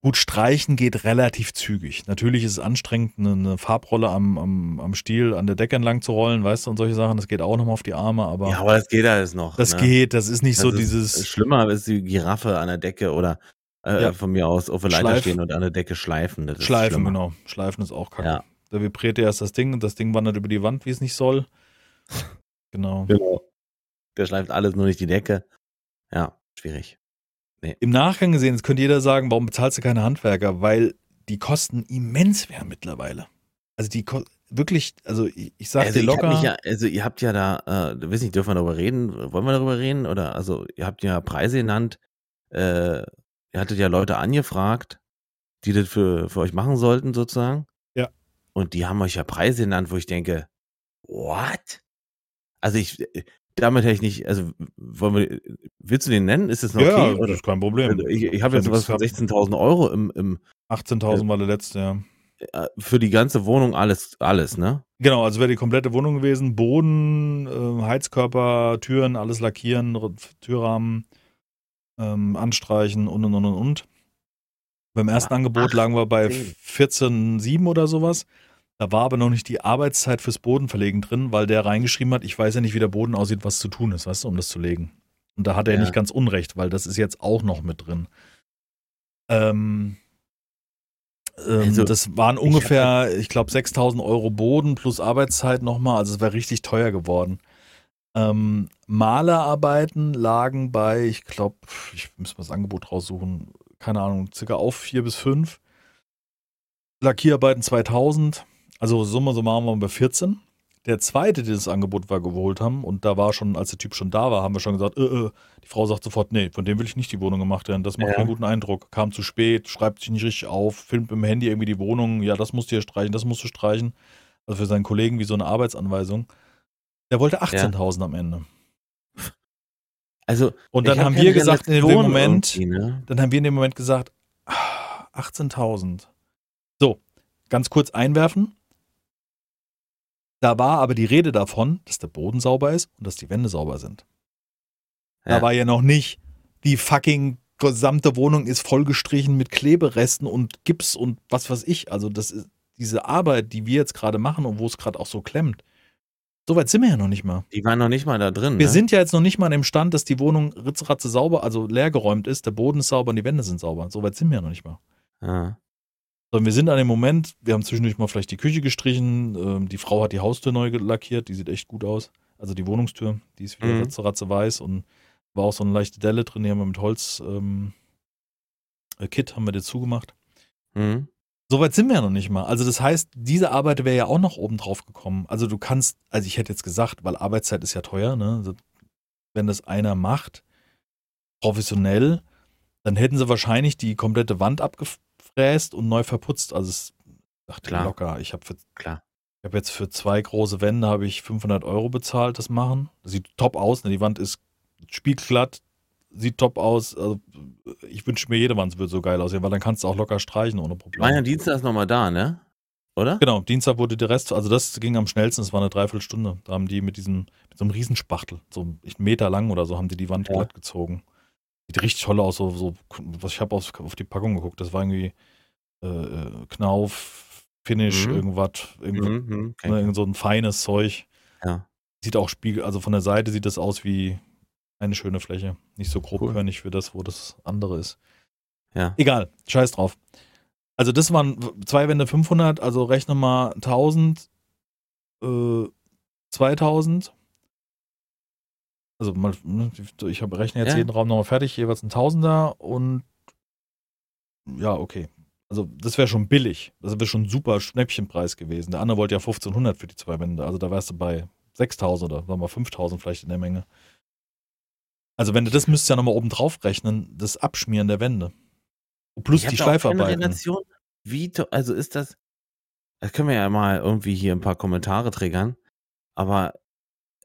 gut, streichen geht relativ zügig. Natürlich ist es anstrengend, eine, Farbrolle am, am, am Stiel an der Decke entlang zu rollen, weißt du, und solche Sachen, das geht auch nochmal auf die Arme, aber Ja, aber das geht alles noch. das ne? geht, das ist nicht so Das ist- dieses. Schlimmer ist die Giraffe an der Decke oder äh, Ja. von mir aus auf der Leiter Schleif- stehen und an der Decke schleifen. Schleifen, schlimmer. genau. Schleifen ist auch kacke. Ja. Da vibriert erst das Ding und das Ding wandert über die Wand, wie es nicht soll. Genau. Genau. Der schleift alles, nur nicht die Decke. Ja, schwierig. Im Nachgang gesehen, jetzt könnte jeder sagen, warum bezahlst du keine Handwerker? Weil die Kosten immens wären mittlerweile. Also die ko wirklich, also ich, ich sag also, dir locker. ja, also ihr habt ja da, äh, weiß nicht, dürfen wir darüber reden? Wollen wir darüber reden? Oder also ihr habt ja Preise genannt, äh, ihr hattet ja Leute angefragt, die das für, für euch machen sollten, sozusagen. Ja. Und die haben euch ja Preise genannt, wo ich denke, what? Also ich, damit hätte ich nicht, also wollen wir, willst du den nennen? Ist das noch ja, okay? das Oder? ist kein Problem. Also ich ich habe jetzt sowas von nix 16.000 Euro im, im, 18.000 war der letzte, ja. äh, für die ganze Wohnung alles, alles, ne? Genau, also wäre die komplette Wohnung gewesen. Boden, äh, Heizkörper, Türen, alles lackieren, Türrahmen, ähm, anstreichen und und und und und. Beim ersten Ah, Angebot lagen wir bei 18. 14,7 oder sowas. Da war aber noch nicht die Arbeitszeit fürs Bodenverlegen drin, weil der reingeschrieben hat, ich weiß ja nicht, wie der Boden aussieht, was zu tun ist, weißt du, um das zu legen. Und da hat er Ja. nicht ganz unrecht, weil das ist jetzt auch noch mit drin. Ähm, ähm, Also, das waren ungefähr, ich glaube, 6000 Euro Boden plus Arbeitszeit nochmal, also es wäre richtig teuer geworden. Ähm, Malerarbeiten lagen bei, ich glaube, ich muss mal das Angebot raussuchen, keine Ahnung, circa auf vier bis fünf. Lackierarbeiten 2000, also Summe summarum waren wir bei 14. der zweite, der das Angebot war, geholt haben, und da war schon, als der Typ schon da war, haben wir schon gesagt, äh, äh. die Frau sagt sofort, nee, von dem will ich nicht die Wohnung gemacht werden, das macht Ja. keinen guten Eindruck. Kam zu spät, schreibt sich nicht richtig auf, filmt mit dem Handy irgendwie die Wohnung, ja, das musst du hier streichen, das musst du streichen. Also für seinen Kollegen wie so eine Arbeitsanweisung. Der wollte 18.000 am Ende. Also, Und dann hab haben wir gesagt, in dem Moment, ne? dann haben wir in dem Moment gesagt, ah, 18.000. So, ganz kurz einwerfen. Da war aber die Rede davon, dass der Boden sauber ist und dass die Wände sauber sind. Da Ja. war ja noch nicht, die fucking gesamte Wohnung ist vollgestrichen mit Kleberesten und Gips und was weiß ich. Also das ist diese Arbeit, die wir jetzt gerade machen und wo es gerade auch so klemmt. So weit sind wir ja noch nicht mal. Die waren noch nicht mal da drin. Wir ne? sind ja jetzt noch nicht mal dem Stand, dass die Wohnung ritzratze sauber, also leergeräumt ist, der Boden ist sauber und die Wände sind sauber. So weit sind wir ja noch nicht mal. Ja. Sondern wir sind an dem Moment, wir haben zwischendurch mal vielleicht die Küche gestrichen, ähm, die Frau hat die Haustür neu lackiert, die sieht echt gut aus. Also die Wohnungstür, die ist wieder Mhm. ritzeratze weiß und war auch so eine leichte Delle drin, die haben wir mit Holz ähm, äh, Kit haben wir dir zugemacht. Mhm. So weit sind wir ja noch nicht mal. Also das heißt, diese Arbeit wäre ja auch noch oben drauf gekommen. Also du kannst, also ich hätte jetzt gesagt, weil Arbeitszeit ist ja teuer, ne? Also wenn das einer macht, professionell, dann hätten sie wahrscheinlich die komplette Wand abgefräst und neu verputzt. Also es dachte Klar. locker. Ich habe Klar. ich habe jetzt für zwei große Wände habe ich 500 Euro bezahlt, das machen. Das sieht top aus. Ne? Die Wand ist spiegelglatt, sieht top aus. Also ich wünsche mir, jede Wand würde so geil aussehen, weil dann kannst du auch locker streichen ohne Probleme. Mein Dienstag ist nochmal da, ne? Oder? Genau, Dienstag wurde der Rest, also das ging am schnellsten, das war eine Dreiviertelstunde. Da haben die mit diesem, mit so einem Riesenspachtel, so einen Meter lang oder so, haben die die Wand Ja. glatt gezogen. Sieht richtig toll aus, so, so was ich habe auf, auf die Packung geguckt, das war irgendwie äh, äh, Knauf, Finish, Mhm. irgendwas, irgendwas Mhm, mhm, okay. ne, irgend so ein feines Zeug. Ja. Sieht auch Spiegel, also von der Seite sieht das aus wie eine schöne Fläche. Nicht so grobkörnig für das, wo das andere ist. Ja. Egal, scheiß drauf. Also das waren zwei Wände 500, also rechne mal 1000, äh, 2000. Also mal, ne, ich habe rechne jetzt Ja. jeden Raum nochmal fertig, jeweils ein Tausender und ja, okay. Also das wäre schon billig. Das wäre schon ein super Schnäppchenpreis gewesen. Der andere wollte ja 1500 für die zwei Wände. Also da wärst du bei 6000 oder sagen wir mal 5000 vielleicht in der Menge. Also wenn du das müsstest ja nochmal oben drauf rechnen, das Abschmieren der Wände. Plus Ich die Schleifarbeiten. Wie, also ist das, das können wir ja mal irgendwie hier ein paar Kommentare triggern, aber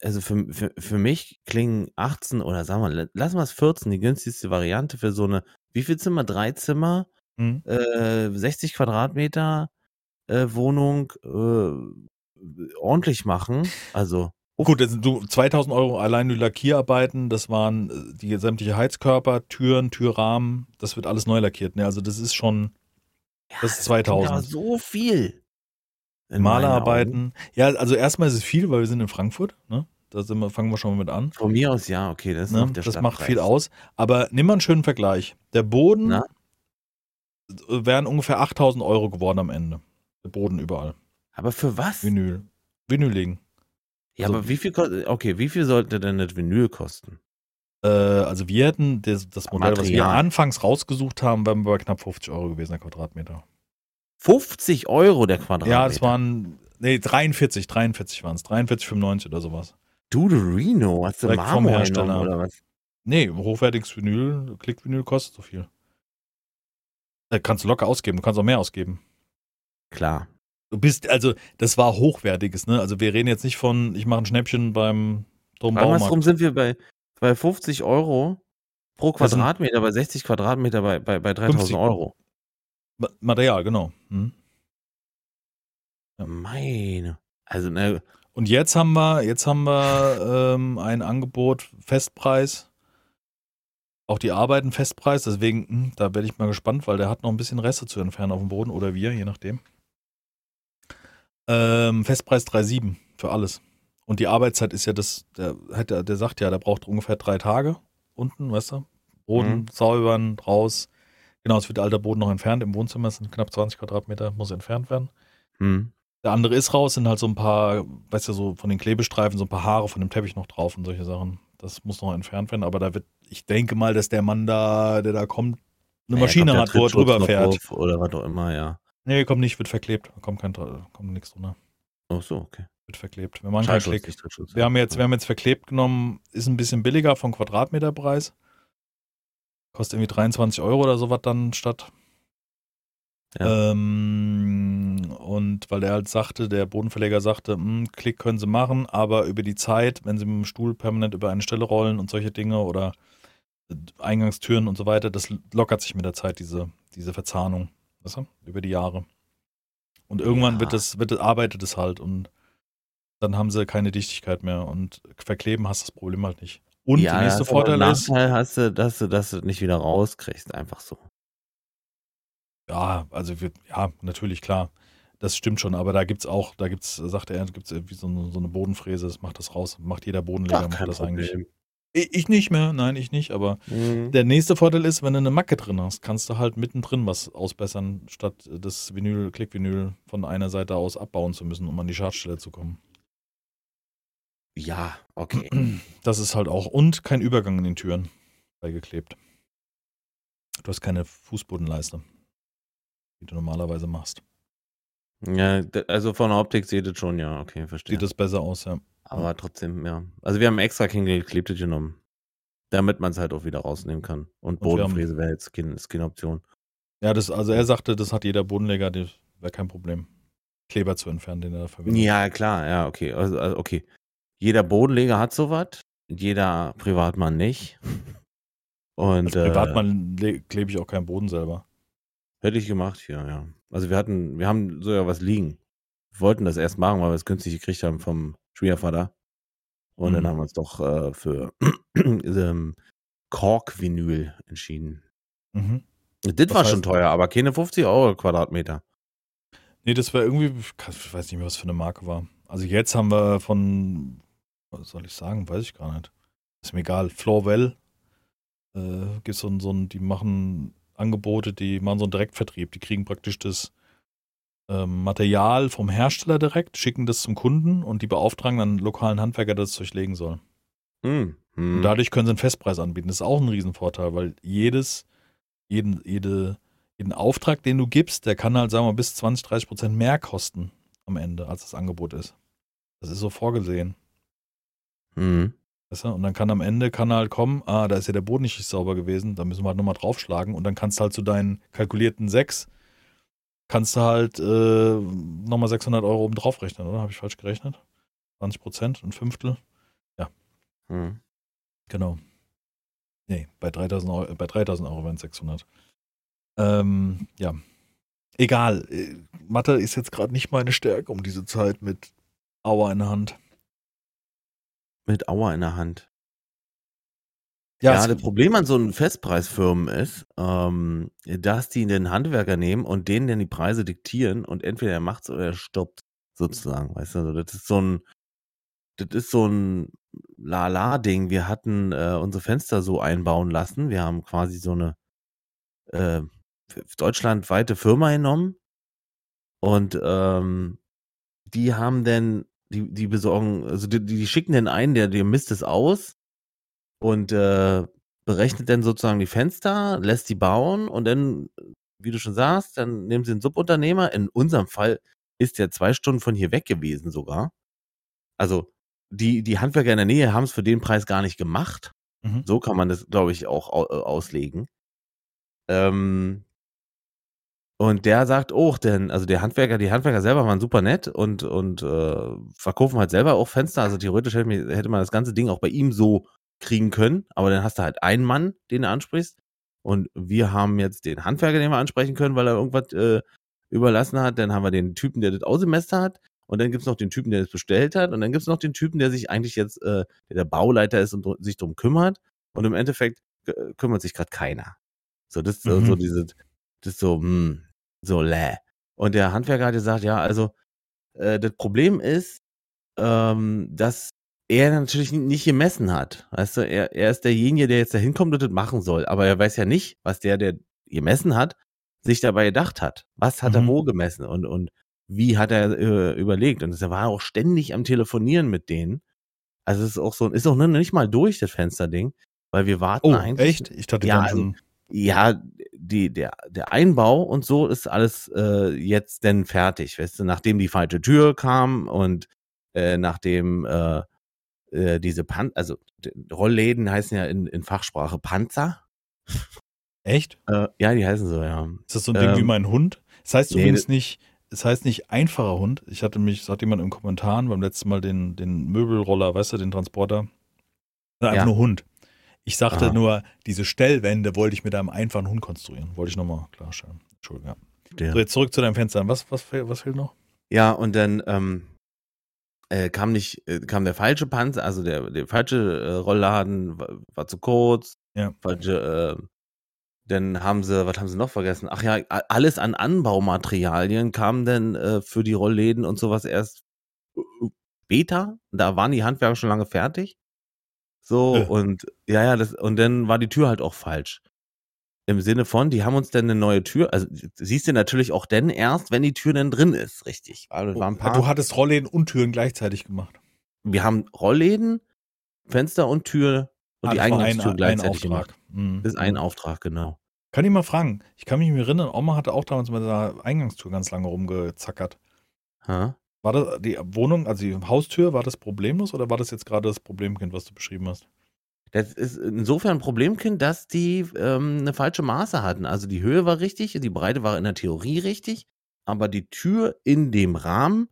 also für, für, für mich klingen 18 oder sagen wir, lassen wir es 14, die günstigste Variante für so eine, wie viel Zimmer? Drei Zimmer, Hm? äh, 60 Quadratmeter äh, Wohnung äh, ordentlich machen. Also, Gut, also du 2000 Euro allein die Lackierarbeiten, das waren äh, die sämtliche Heizkörper, Türen, Türrahmen, das wird alles neu lackiert. Ne? Also das ist schon Das ist klingt 2000. aber so viel. In. Malerarbeiten. Ja, also erstmal ist es viel, weil wir sind in Frankfurt. Ne? Da sind wir, fangen wir schon mal mit an. Von mir aus ja, okay, das Ne? Das macht viel aus. Aber nimm mal einen schönen Vergleich. Der Boden Na? wären ungefähr 8000 Euro geworden am Ende. Der Boden überall. Aber für was? Vinyl. Vinyl legen. Ja, Also- aber wie viel kostet, okay, wie viel sollte denn das Vinyl kosten? Äh, also wir hätten das, das Modell, was wir Material. anfangs rausgesucht haben, wären wir bei knapp 50 Euro gewesen, der Quadratmeter. 50 Euro der Quadratmeter. Ja, es waren, nee, 43, 43 waren es. 43,95 oder sowas. Dudorino, hast du Direkt vom Marmor Hersteller. oder was? Nee, hochwertiges Vinyl, Klickvinyl kostet so viel. Da kannst du locker ausgeben, du kannst auch mehr ausgeben. Klar. Du bist, also, das war hochwertiges, ne? Also wir reden jetzt nicht von, ich mache ein Schnäppchen beim Dom Baumarkt. sind wir bei, bei 50 Euro pro Quadratmeter, bei 60 Quadratmeter bei, bei, bei 3000 50. Euro. Ma- Material, genau. Hm. Ja. Meine. Also, ne, Und jetzt haben wir, jetzt haben wir ähm, ein Angebot, Festpreis. Auch die Arbeiten Festpreis, deswegen, hm, da werde ich mal gespannt, weil der hat noch ein bisschen Reste zu entfernen auf dem Boden oder wir, je nachdem. Ähm, Festpreis 3,7 für alles. Und die Arbeitszeit ist ja das, der, der, der sagt ja, der braucht ungefähr drei Tage unten, weißt du? Boden Mhm. säubern, raus. Genau, es wird der alte Boden noch entfernt. Im Wohnzimmer sind knapp 20 Quadratmeter, muss entfernt werden. hm. Der andere ist raus, sind halt so ein paar, weißt du, so von den Klebestreifen, so ein paar Haare von dem Teppich noch drauf und solche Sachen. Das muss noch entfernt werden, aber da wird, ich denke mal, dass der Mann da, der da kommt, eine Naja, Maschine kommt hat, wo er drüber fährt. Oder was auch immer, ja. Nee, kommt nicht, wird verklebt. Kommt kein, kommt nichts drunter. Ach so, okay. Wird verklebt. Wir machen keinen Klick. Wir haben jetzt, wir haben jetzt verklebt genommen, ist ein bisschen billiger vom Quadratmeterpreis. Kostet irgendwie 23 Euro oder sowas dann statt. Ähm, und weil er halt sagte, der Bodenverleger sagte, hm, Klick können sie machen, aber über die Zeit, wenn sie mit dem Stuhl permanent über eine Stelle rollen und solche Dinge oder Eingangstüren und so weiter, das lockert sich mit der Zeit, diese, diese Verzahnung, weißt du, über die Jahre. Und irgendwann Ja. wird es, wird, es- arbeitet es halt und dann haben sie keine Dichtigkeit mehr und verkleben hast das Problem halt nicht. Und ja, der nächste Vorteil ist, Nachteil hast du, dass du das nicht wieder rauskriegst, einfach so. ja, also wir, ja, natürlich, klar. Das stimmt schon, aber da gibt's auch, da gibt's, sagt er, gibt's irgendwie so eine, so eine Bodenfräse, das macht das raus, macht jeder Bodenleger, macht das eigentlich. Ich, ich nicht mehr, nein, ich nicht, aber Mhm. der nächste Vorteil ist, wenn du eine Macke drin hast, kannst du halt mittendrin was ausbessern, statt das Vinyl, Klickvinyl von einer Seite aus abbauen zu müssen, um an die Schadstelle zu kommen. Ja, okay. Das ist halt auch, und kein Übergang in den Türen beigeklebt. Du hast keine Fußbodenleiste, die du normalerweise machst. Ja, also von der Optik sieht es schon, ja, okay, verstehe. Sieht das besser aus, ja. Aber trotzdem, ja. Also wir haben extra kein geklebtes genommen. Damit man es halt auch wieder rausnehmen kann. Und Bodenfräse wäre jetzt keine, keine Option. Ja, das, also er sagte, das hat jeder Bodenleger, das wäre kein Problem. Kleber zu entfernen, den er da verwendet. Ja, klar, ja, okay. Also, also okay. Jeder Bodenleger hat sowas, jeder Privatmann nicht. Und Als äh, Privatmann le- klebe ich auch keinen Boden selber. hätte ich gemacht, ja, ja. Also wir hatten, wir haben sogar was liegen. Wir wollten das erst machen, weil wir es günstig gekriegt haben vom Schwiegervater. Und dann Mhm. haben wir uns doch äh, für ähm, Kork-Vinyl entschieden. Mhm. Das Was war schon teuer, aber keine 50 Euro Quadratmeter. Nee, das war irgendwie, ich weiß nicht mehr, was für eine Marke war. Also jetzt haben wir von, was soll ich sagen, weiß ich gar nicht. Ist mir egal. Florwell äh, gibt so so ein, die machen Angebote, die machen so einen Direktvertrieb. Die kriegen praktisch das ähm, Material vom Hersteller direkt, schicken das zum Kunden und die beauftragen dann einen lokalen Handwerker, der das durchlegen soll. Hm. Hm. Und dadurch können sie einen Festpreis anbieten. Das ist auch ein Riesenvorteil, weil jedes, jeden, jede, jeden Auftrag, den du gibst, der kann halt, sagen wir mal, bis 20, 30 Prozent mehr kosten am Ende, als das Angebot ist. Das ist so vorgesehen. Hm. Weißt du? Und dann kann am Ende kann halt kommen, ah, da ist ja der Boden nicht sauber gewesen, da müssen wir halt nochmal draufschlagen und dann kannst du halt zu deinen kalkulierten sechs, kannst du halt äh, nochmal 600 Euro oben drauf rechnen, oder? Habe ich falsch gerechnet? 20 Prozent, ein Fünftel? Hm. Genau. Nee, bei 3000 Euro, bei 3000 Euro wären es 600. Ähm, ja. Egal. äh, Mathe ist jetzt gerade nicht meine Stärke um diese Zeit mit Aua in der Hand. Mit Auer in der Hand. Ja, Ja, das Problem an so einen Festpreisfirmen ist, ähm, dass die den Handwerker nehmen und denen dann die Preise diktieren und entweder er macht's oder er stoppt, sozusagen. Weißt du, also das ist so ein, das ist so ein Lala-Ding. Wir hatten äh, unsere Fenster so einbauen lassen. Wir haben quasi so eine äh, deutschlandweite Firma genommen und ähm, die haben dann, die, die besorgen, also die, die schicken den einen, der, der misst es aus und äh, berechnet dann sozusagen die Fenster, lässt die bauen und dann, wie du schon sagst, dann nehmen sie einen Subunternehmer. In unserem Fall ist der zwei Stunden von hier weg gewesen sogar. Also die, die Handwerker in der Nähe haben es für den Preis gar nicht gemacht. Mhm. So kann man das, glaube ich, auch au äh, auslegen. Ähm, und der sagt auch, denn, also der Handwerker, die Handwerker selber waren super nett und, und äh, verkaufen halt selber auch Fenster. Also theoretisch hätte, mir- hätte man das ganze Ding auch bei ihm so kriegen können, aber dann hast du halt einen Mann, den du ansprichst. Und wir haben jetzt den Handwerker, den wir ansprechen können, weil er irgendwas äh, überlassen hat. Dann haben wir den Typen, der das ausgemesst hat. Und dann gibt's noch den Typen, der das bestellt hat. Und dann gibt's noch den Typen, der sich eigentlich jetzt, äh, der der Bauleiter ist und sich drum kümmert. Und im Endeffekt äh, kümmert sich gerade keiner. So, das ist so, Mhm. so diese, das ist so, hm, so läh. Und der Handwerker hat gesagt, ja, also äh, das Problem ist, ähm, dass er natürlich nicht gemessen hat. Weißt du, er, er ist derjenige, der jetzt da hinkommt und das machen soll. Aber er weiß ja nicht, was der, der gemessen hat, sich dabei gedacht hat. Was hat er Mhm. wo gemessen und, und wie hat er äh, überlegt? Und er war auch ständig am Telefonieren mit denen. Also es ist auch so, ist auch noch nicht mal durch, das Fensterding, weil wir warten Oh, eigentlich. echt? Ich dachte, Ja, waren schon. Ja, die, der, der Einbau und so ist alles äh, jetzt denn fertig, weißt du, nachdem die falsche Tür kam und äh, nachdem äh, äh, diese Pan also Rollläden heißen ja in, in Fachsprache Panzer. Echt? Äh, ja, die heißen so, ja. Ist das so ein Ding wie Ähm, mein Hund? Es heißt nee, übrigens das- nicht, es heißt nicht einfacher Hund. Ich hatte mich, sagt jemand im Kommentaren beim letzten Mal den, den Möbelroller, weißt du, den Transporter. Einfach Ja. nur Hund. Ich sagte Aha. nur, diese Stellwände wollte ich mit einem einfachen Hund konstruieren. Wollte ich nochmal klarstellen. Entschuldigung. Ja. So, jetzt zurück zu deinem Fenster. Was, was, was fehlt noch? Ja, und dann ähm, äh, kam nicht, äh, kam der falsche Panzer, also der, der falsche äh, Rollladen war, war zu kurz. Ja. Falsche, äh, dann haben sie, was haben sie noch vergessen? Ach ja, alles an Anbaumaterialien kam dann äh, für die Rollläden und sowas erst äh, später. Da waren die Handwerker schon lange fertig. So, Äh. und ja, ja, das, und dann war die Tür halt auch falsch. Im Sinne von, die haben uns dann eine neue Tür, also siehst du natürlich auch dann erst, wenn die Tür dann drin ist, richtig. Waren ein paar, Du hattest Rollläden und Türen gleichzeitig gemacht. wir haben Rollläden, Fenster und Tür und Ah, die Eingangstür ein, ein gleichzeitig gemacht. Auftrag. Mhm. Das ist ein Auftrag, genau. Kann ich mal fragen? Ich kann mich erinnern, Oma hatte auch damals mit der Eingangstür ganz lange rumgezackert. Ha? War das die Wohnung, also die Haustür, war das problemlos oder war das jetzt gerade das Problemkind, was du beschrieben hast? Das ist insofern ein Problemkind, dass die ähm, eine falsche Maße hatten. Also die Höhe war richtig, die Breite war in der Theorie richtig, aber die Tür in dem Rahmen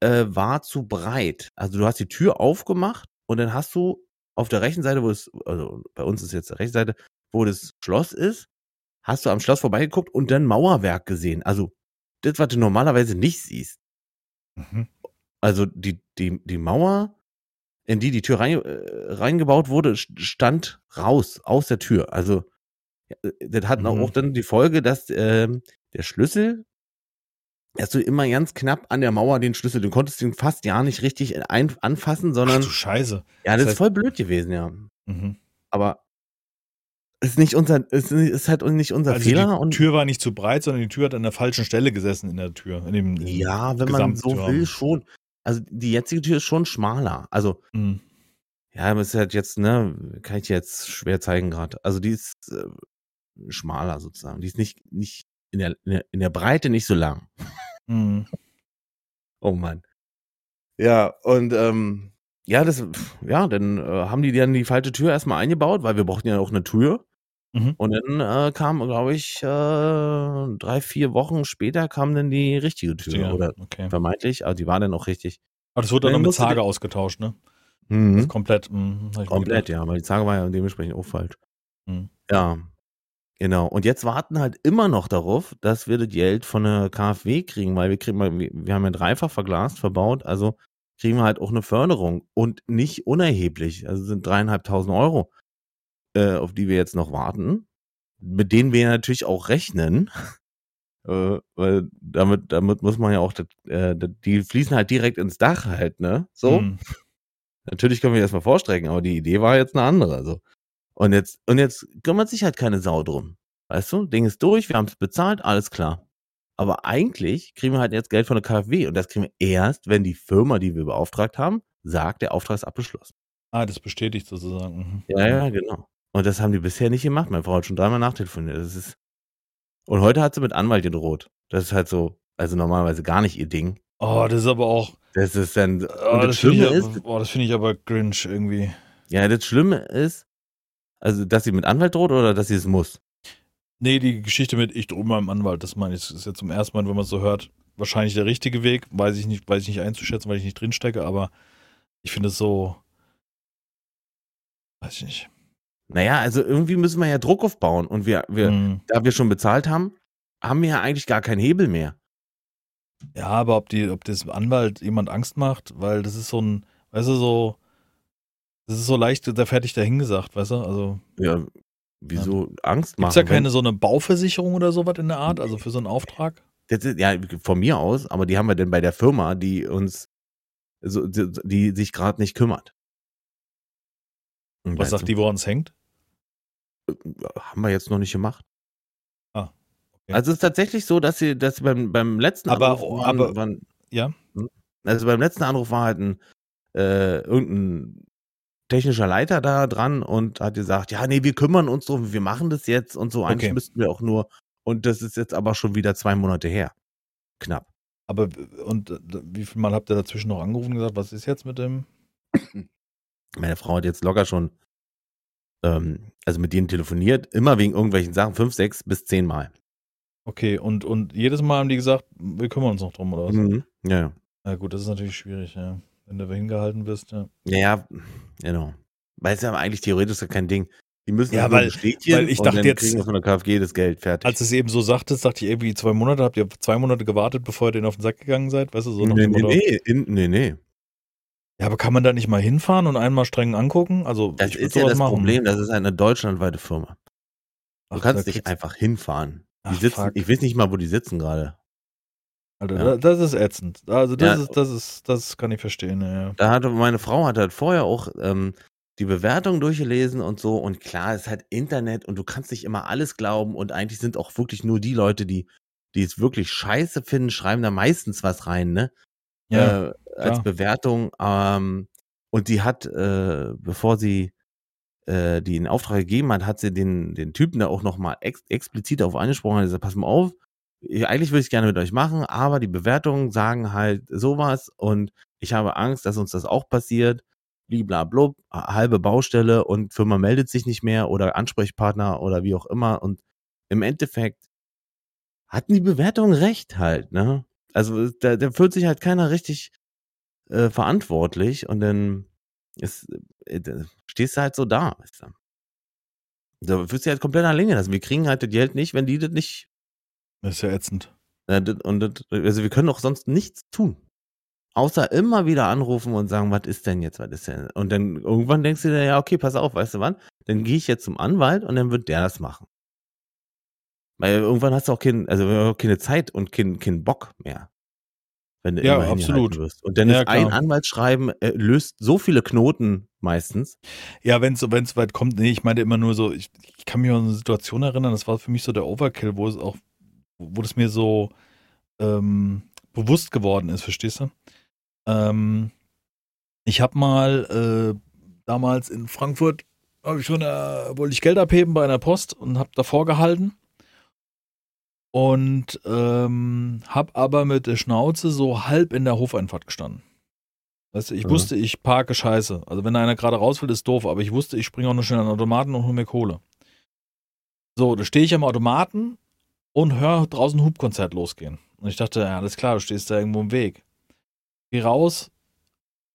äh, war zu breit. Also du hast die Tür aufgemacht und dann hast du auf der rechten Seite, wo es, also bei uns ist jetzt die rechte Seite, wo das Schloss ist, hast du am Schloss vorbeigeguckt und dann Mauerwerk gesehen. Also das, was du normalerweise nicht siehst. Mhm. Also die, die, die Mauer, in die die Tür rein, äh, reingebaut wurde, st- stand raus, aus der Tür. Also äh, das hat Mhm. auch dann die Folge, dass ähm, der Schlüssel, dass du immer ganz knapp an der Mauer den Schlüssel, du konntest den fast ja nicht richtig ein, anfassen, Ach sondern du Scheiße. ja, das das ist heißt- voll blöd gewesen, ja. Mhm. Aber ist nicht unser, ist, ist halt nicht unser Also Fehler die und Tür war nicht zu breit, sondern die Tür hat an der falschen Stelle gesessen in der Tür. In dem, in ja, wenn man so will, schon. Also die jetzige Tür ist schon schmaler. Also Mhm. Ja, aber es ist halt jetzt, ne, kann ich dir jetzt schwer zeigen gerade. Also die ist äh, schmaler sozusagen. Die ist nicht, nicht in der, in der, in der Breite nicht so lang. Mhm. Oh Mann. Ja, und ähm, ja, das, ja, dann äh, haben die dann die falsche Tür erstmal eingebaut, weil wir brauchten ja auch eine Tür. Mhm. Und dann äh, kam, glaube ich, äh, drei, vier Wochen später kam dann die richtige Tür. Ja, Oder okay. vermeintlich, aber die war dann auch richtig. Aber das wurde dann Dann noch mit Zage ausgetauscht, ne? Mhm. Komplett. Mir Komplett, ja, weil die Zage war ja dementsprechend auch falsch. Mhm. Ja, genau. Und jetzt warten halt immer noch darauf, dass wir das Geld von der KfW kriegen, weil wir kriegen, mal- wir wir haben ja dreifach verglast, verbaut, also kriegen wir halt auch eine Förderung und nicht unerheblich. Also sind dreieinhalbtausend Euro, äh, auf die wir jetzt noch warten, mit denen wir natürlich auch rechnen. Äh, weil damit, damit muss man ja auch, das, äh, das- die fließen halt direkt ins Dach halt, ne? So. Mhm. Natürlich können wir das mal vorstrecken, aber die Idee war jetzt eine andere. So. Und jetzt, und jetzt kümmert sich halt keine Sau drum. Weißt du, Ding ist durch, wir haben es bezahlt, alles klar. Aber eigentlich kriegen wir halt jetzt Geld von der KfW und das kriegen wir erst, wenn die Firma, die wir beauftragt haben, sagt, der Auftrag ist abgeschlossen. Ah, das bestätigt sozusagen. Mhm. Ja, ja, genau. Und das haben die bisher nicht gemacht. Meine Frau hat schon dreimal nachtelefoniert. Das ist und heute hat sie mit Anwalt gedroht. Das ist halt so, also normalerweise gar nicht ihr Ding. Oh, das ist aber auch. Das ist dann, Oh, und das das Schlimme ich, ist, aber- oh, das finde ich aber cringe irgendwie. ja, das Schlimme ist, also, dass sie mit Anwalt droht oder dass sie es muss. Nee, die Geschichte mit ich drohe meinem Anwalt, das meine ich, ist jetzt zum ersten Mal, wenn man es so hört, wahrscheinlich der richtige Weg. Weiß ich nicht, weiß ich nicht einzuschätzen, weil ich nicht drinstecke, aber ich finde es so. Weiß ich nicht. Naja, also irgendwie müssen wir ja Druck aufbauen. Und wir, wir, Mhm. da wir schon bezahlt haben, haben wir ja eigentlich gar keinen Hebel mehr. Ja, aber ob die, ob das Anwalt jemand Angst macht, weil das ist so ein, weißt du, so, das ist so leicht, der fertig dahingesagt, weißt du? Also Ja, wieso Angst machen? gibt's ja keine so eine Bauversicherung oder sowas in der Art, also für so einen Auftrag? Ist, ja, von mir aus, aber die haben wir denn bei der Firma, die uns, so, die, die sich gerade nicht kümmert. Was sagt die, woran es hängt? Haben wir jetzt noch nicht gemacht. Ah, okay. Also es ist tatsächlich so, dass sie, dass sie beim, beim letzten Aber- Anruf waren, aber- waren, Ja. Hm? Also beim letzten Anruf war halt ein äh, irgendein technischer Leiter da dran und hat gesagt, ja, nee, wir kümmern uns drum, wir machen das jetzt und so. Eigentlich Okay. müssten wir auch nur, und das ist jetzt aber schon wieder zwei Monate her. Knapp. Aber und äh, wie viel Mal habt ihr dazwischen noch angerufen und gesagt, was ist jetzt mit dem? Meine Frau hat jetzt locker schon, ähm, also mit denen telefoniert, immer wegen irgendwelchen Sachen, fünf, sechs bis zehn Mal. Okay, und, und jedes Mal haben die gesagt, wir kümmern uns noch drum, oder was? Mhm. Ja, ja. Ja gut, das ist natürlich schwierig, ja. Wenn du hingehalten bist, ja. Ja, ja, genau. Weil es ja eigentlich theoretisch ja kein Ding. Die müssen Ja, weil- weil ich dachte jetzt- kriegen wir von der KfG das Geld fertig. Als es eben so sagtest, dachte ich irgendwie zwei Monate, habt ihr zwei Monate gewartet, bevor ihr den auf den Sack gegangen seid? Weißt du, so nee, nee, nee, in, nee, nee. Ja, aber kann man da nicht mal hinfahren und einmal streng angucken? Also, Das ist ja das machen. Problem, das ist eine deutschlandweite Firma. Du Ach, kannst nicht einfach hinfahren. Ach, sitzen, ich weiß nicht mal, wo die sitzen gerade. Alter, Ja. da- das ist ätzend. Also, das Ja. ist, das ist, das kann ich verstehen, ja, ja. Da hatte meine Frau hat halt vorher auch ähm, die Bewertung durchgelesen und so und klar, es ist halt Internet und du kannst nicht immer alles glauben und eigentlich sind auch wirklich nur die Leute, die die es wirklich scheiße finden, schreiben da meistens was rein, ne? Ja, äh, als. Bewertung. Ähm, und die hat, äh, bevor sie äh, die in Auftrag gegeben hat, hat sie den, den Typen da auch nochmal ex explizit auf angesprochen. Hat gesagt, pass mal auf, ich, eigentlich würde ich gerne mit euch machen, aber die Bewertungen sagen halt sowas und ich habe Angst, dass uns das auch passiert. Bliblablub, halbe Baustelle und Firma meldet sich nicht mehr oder Ansprechpartner oder wie auch immer. Und im Endeffekt hatten die Bewertungen recht halt, ne? Also da, da fühlt sich halt keiner richtig äh, verantwortlich und dann ist, äh, stehst du halt so da. Weißt du? Da fühlst du halt komplett alleine lassen. Wir kriegen halt das Geld nicht, wenn die das nicht. Das ist ja ätzend. Äh, das, und das, also wir können auch sonst nichts tun. Außer immer wieder anrufen und sagen, was ist denn jetzt, was ist denn? Und dann irgendwann denkst du dir, ja, okay, pass auf, weißt du wann? Dann gehe ich jetzt zum Anwalt und dann wird der das machen. Weil irgendwann hast du auch kein, also keine Zeit und keinen kein Bock mehr. Wenn du Ja, immer absolut. wirst. Und dann Ja, ist ein klar. Anwaltsschreiben äh, löst so viele Knoten meistens. Ja, wenn es wenn's weit kommt, nee, ich meinte immer nur so, ich, ich kann mich an eine Situation erinnern, das war für mich so der Overkill, wo es auch, wo das mir so ähm, bewusst geworden ist, verstehst du? Ähm, ich habe mal äh, damals in Frankfurt, habe ich schon, äh, wollte ich Geld abheben bei einer Post und habe davor gehalten und ähm, habe aber mit der Schnauze so halb in der Hofeinfahrt gestanden. Weißt du, ich Ja. wusste, ich parke scheiße. Also wenn da einer gerade raus will, ist doof, aber ich wusste, ich springe auch nur schnell an den Automaten und hole mir Kohle. So, da stehe ich am Automaten und höre draußen ein Hubkonzert losgehen. Und ich dachte, ja, alles klar, du stehst da irgendwo im Weg. Geh raus,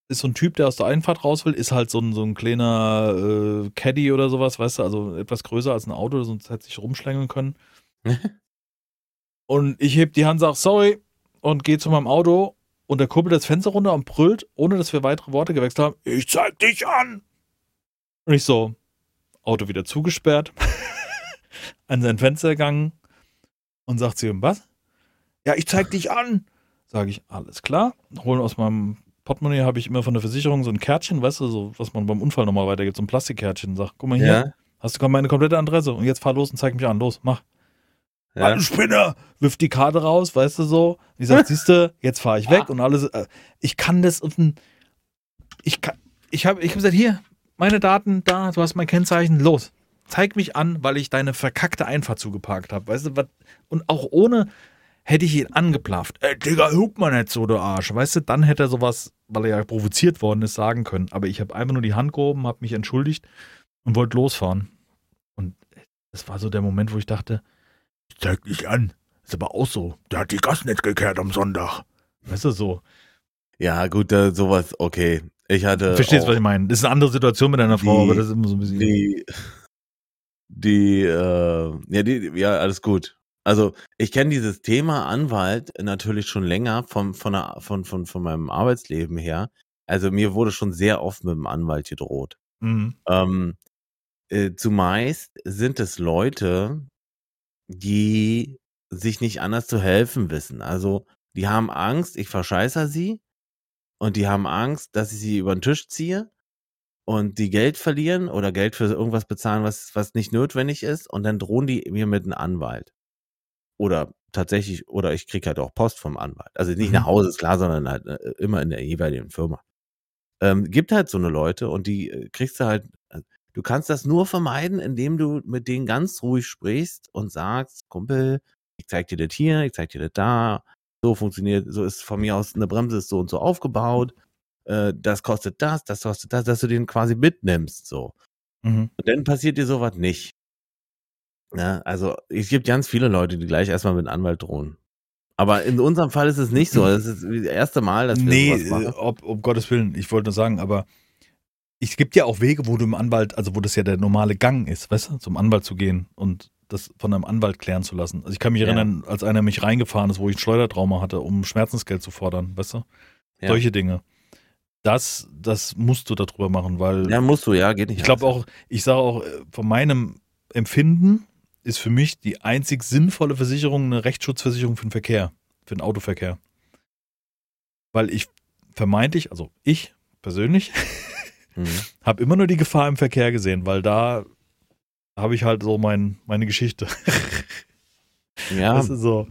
ist so ein Typ, der aus der Einfahrt raus will, ist halt so ein, so ein kleiner äh, Caddy oder sowas, weißt du, also etwas größer als ein Auto, sonst hätte sich rumschlängeln können. und ich heb die Hand, sag sorry und gehe zu meinem Auto und der kurbelt das Fenster runter und brüllt, ohne dass wir weitere Worte gewechselt haben, ich zeig dich an. Und ich so, Auto wieder zugesperrt, an sein Fenster gegangen und sagt zu ihm, was? Ja, ich zeig dich an. Sage ich, alles klar. Holen aus meinem Portemonnaie habe ich immer von der Versicherung so ein Kärtchen, weißt du, so was man beim Unfall nochmal weitergibt, so ein Plastikkärtchen. Sag, guck mal hier, Ja, hast du meine komplette Adresse und jetzt fahr los und zeig mich an. Los, mach. Ja. Alter Spinner! Wirft die Karte raus, weißt du so. Ich sag, siehst du, jetzt fahre ich weg und alles. Äh, ich kann das auf ein. Ich kann. Ich habe ich hab gesagt, hier, meine Daten da, du hast mein Kennzeichen, los. Zeig mich an, weil ich deine verkackte Einfahrt zugeparkt habe. Weißt du, was? Und auch ohne hätte ich ihn angeplafft. Ey, Digga, hup mal nicht so, du Arsch. Weißt du, dann hätte er sowas, weil er ja provoziert worden ist, sagen können. Aber ich habe einfach nur die Hand gehoben, habe mich entschuldigt und wollte losfahren. Und das war so der Moment, wo ich dachte, zeig dich an. Ist aber auch so. Der hat die Gas nicht gekehrt am Sonntag. Weißt du, so. ja, gut, da, sowas, okay. Ich hatte. Verstehst du, auch was ich meine? Das ist eine andere Situation mit einer Frau, aber das ist immer so ein bisschen. die, die, äh, ja, die, ja, alles gut. Also ich kenne dieses Thema Anwalt natürlich schon länger vom, von, der, von, von, von meinem Arbeitsleben her. Also mir wurde schon sehr oft mit dem Anwalt gedroht. Mhm. Ähm, äh, zumeist sind es Leute, die sich nicht anders zu helfen wissen. Also die haben Angst, ich verscheißer sie und die haben Angst, dass ich sie über den Tisch ziehe und die Geld verlieren oder Geld für irgendwas bezahlen, was, was nicht notwendig ist und dann drohen die mir mit einem Anwalt. Oder tatsächlich, oder ich krieg halt auch Post vom Anwalt. Also nicht Mhm. nach Hause, ist klar, sondern halt äh, immer in der jeweiligen Firma. Ähm, gibt halt so eine Leute und die äh, kriegst du halt, äh, du kannst das nur vermeiden, indem du mit denen ganz ruhig sprichst und sagst, Kumpel, ich zeig dir das hier, ich zeig dir das da, so funktioniert, so ist von mir aus eine Bremse ist so und so aufgebaut, äh, das kostet das, das kostet das, dass du den quasi mitnimmst, so. Mhm. Und dann passiert dir sowas nicht. Ja, also es gibt ganz viele Leute, die gleich erstmal mit einem Anwalt drohen. Aber in unserem Fall ist es nicht so. Es ist das erste Mal, dass wir Nee, machen. äh, ob, um Gottes Willen, ich wollte nur sagen, aber es gibt ja auch Wege, wo du im Anwalt, also wo das ja der normale Gang ist, weißt du, zum Anwalt zu gehen und das von einem Anwalt klären zu lassen. Also ich kann mich Ja. erinnern, als einer mich reingefahren ist, wo ich ein Schleudertrauma hatte, um Schmerzensgeld zu fordern, weißt du? Ja. Solche Dinge. Das, das musst du darüber machen, weil Ja, musst du, ja, geht nicht. ich glaube auch, ich sage auch, von meinem Empfinden ist für mich die einzig sinnvolle Versicherung eine Rechtsschutzversicherung für den Verkehr, für den Autoverkehr. Weil ich vermeintlich, also ich persönlich, Mhm. habe immer nur die Gefahr im Verkehr gesehen, weil da habe ich halt so mein, meine Geschichte. Ja, Das ist so.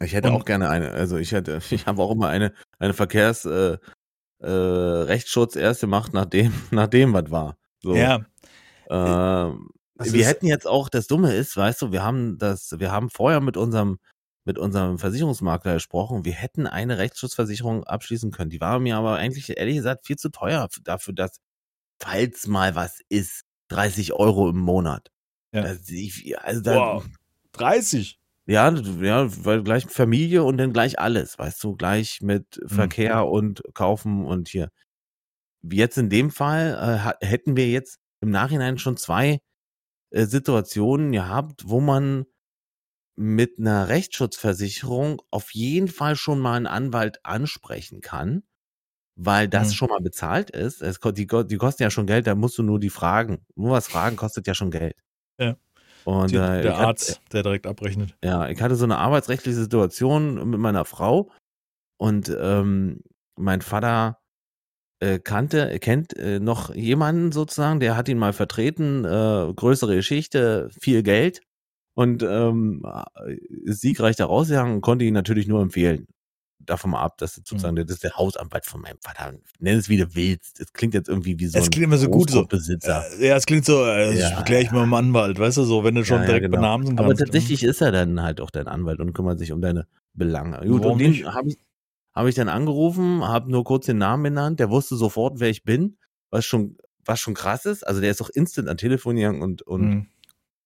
ich hätte und- auch gerne eine. Also ich hätte, ich habe auch immer eine, eine Verkehrs, äh, äh, Rechtsschutz erst gemacht, nachdem, nachdem was war. So. Ja, Das wir hätten jetzt auch, das Dumme ist, weißt du, wir haben das, wir haben vorher mit unserem, mit unserem Versicherungsmakler gesprochen, wir hätten eine Rechtsschutzversicherung abschließen können. Die war mir aber eigentlich, ehrlich gesagt, viel zu teuer dafür, dass, falls mal was ist, 30 Euro im Monat. Ja. Also, ich, also da, Boah, 30. ja, ja, weil gleich Familie und dann gleich alles, weißt du, gleich mit Mhm. Verkehr und Kaufen und hier. Jetzt in dem Fall äh, hätten wir jetzt im Nachhinein schon zwei äh, Situationen gehabt, wo man mit einer Rechtsschutzversicherung auf jeden Fall schon mal einen Anwalt ansprechen kann, weil das Mhm. schon mal bezahlt ist. Es, die, die kosten ja schon Geld, da musst du nur die fragen. Nur was fragen kostet ja schon Geld. Ja. Und Die, äh, der Arzt, der direkt abrechnet. ja, ich hatte so eine arbeitsrechtliche Situation mit meiner Frau und ähm, mein Vater äh, kannte, kennt äh, noch jemanden sozusagen, der hat ihn mal vertreten, äh, größere Geschichte, viel Geld und ähm, siegreich da rausgegangen und konnte ihn natürlich nur empfehlen. Davon mal ab, dass sozusagen das ist der Hausanwalt von meinem Vater. Nenn es wie du willst. Das klingt jetzt irgendwie wie so Es ein klingt immer so gut so. Großgrundbesitzer. Äh, Ja, es klingt so, äh, Ja, das erkläre ich mal dem Anwalt, weißt du, so, wenn du schon Ja, ja, direkt genau. benamen kannst. Aber tatsächlich ist er dann halt auch dein Anwalt und kümmert sich um deine Belange. Gut, Warum und den habe ich, hab ich dann angerufen, habe nur kurz den Namen benannt, der wusste sofort, wer ich bin, was schon, was schon krass ist. Also der ist auch instant an Telefon gegangen und, und, Mhm.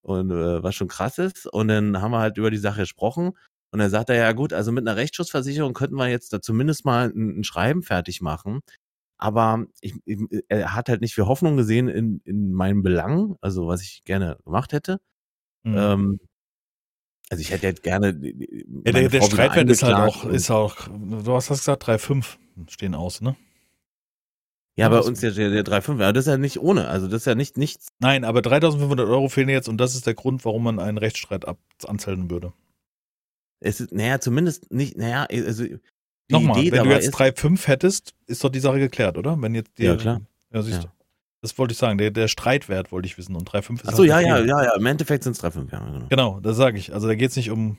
Und äh, was schon krass ist. Und dann haben wir halt über die Sache gesprochen. Und dann sagt er, ja gut, also mit einer Rechtsschutzversicherung könnten wir jetzt da zumindest mal ein, ein Schreiben fertig machen. Aber ich, ich, er hat halt nicht viel Hoffnung gesehen in, in meinen Belangen, also was ich gerne gemacht hätte. Mhm. Ähm, also ich hätte jetzt gerne. ja, der, der Streitwert ist halt auch, ist auch, du hast das gesagt, 3,5 stehen aus, ne? Ja, bei uns der, der, der 3,5, aber das ist ja nicht ohne. Also das ist ja nicht nichts. Nein, aber 3500 Euro fehlen jetzt und das ist der Grund, warum man einen Rechtsstreit ab anzellen würde. Es ist, naja, zumindest nicht, naja, also die Nochmal, Idee wenn du jetzt ist, 3,5 hättest, ist doch die Sache geklärt, oder? Wenn jetzt die, Ja, klar. Ja, siehst Ja. du. Das wollte ich sagen. Der, der Streitwert wollte ich wissen und 3,5 ist Achso, halt ja, ja, ja, ja, im Endeffekt sind es 3,5, ja, genau. Genau, das sage ich. Also da geht es nicht um.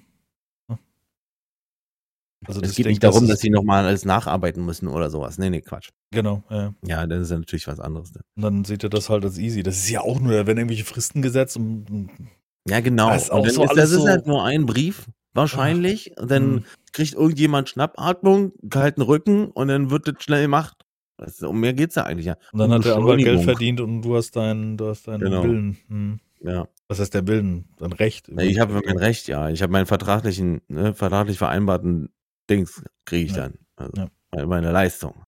Ne? Also Es das- geht ich nicht darum, das dass sie nochmal alles nacharbeiten müssen oder sowas. Nee, nee, Quatsch. Genau, ja. Ja, das ist ja natürlich was anderes. Dann. Und dann seht ihr das halt als easy. Das ist ja auch nur, da werden irgendwelche Fristen gesetzt und Ja, genau. Das ist Und so ist, das ist so- halt nur ein Brief, wahrscheinlich. Und dann Mhm. kriegt irgendjemand Schnappatmung, kalten Rücken und dann wird das schnell gemacht. Das, um mehr geht's ja eigentlich ja. Und dann hat der Anwalt Geld verdient und du hast deinen, du hast deinen Genau. Willen. Hm. Ja. Was heißt der Willen? Dein Recht. Ja, Ich habe mein Recht, ja. Ich habe meinen vertraglichen, ne, vertraglich vereinbarten Dings kriege ich Ja. dann. Also Ja. meine- Leistung.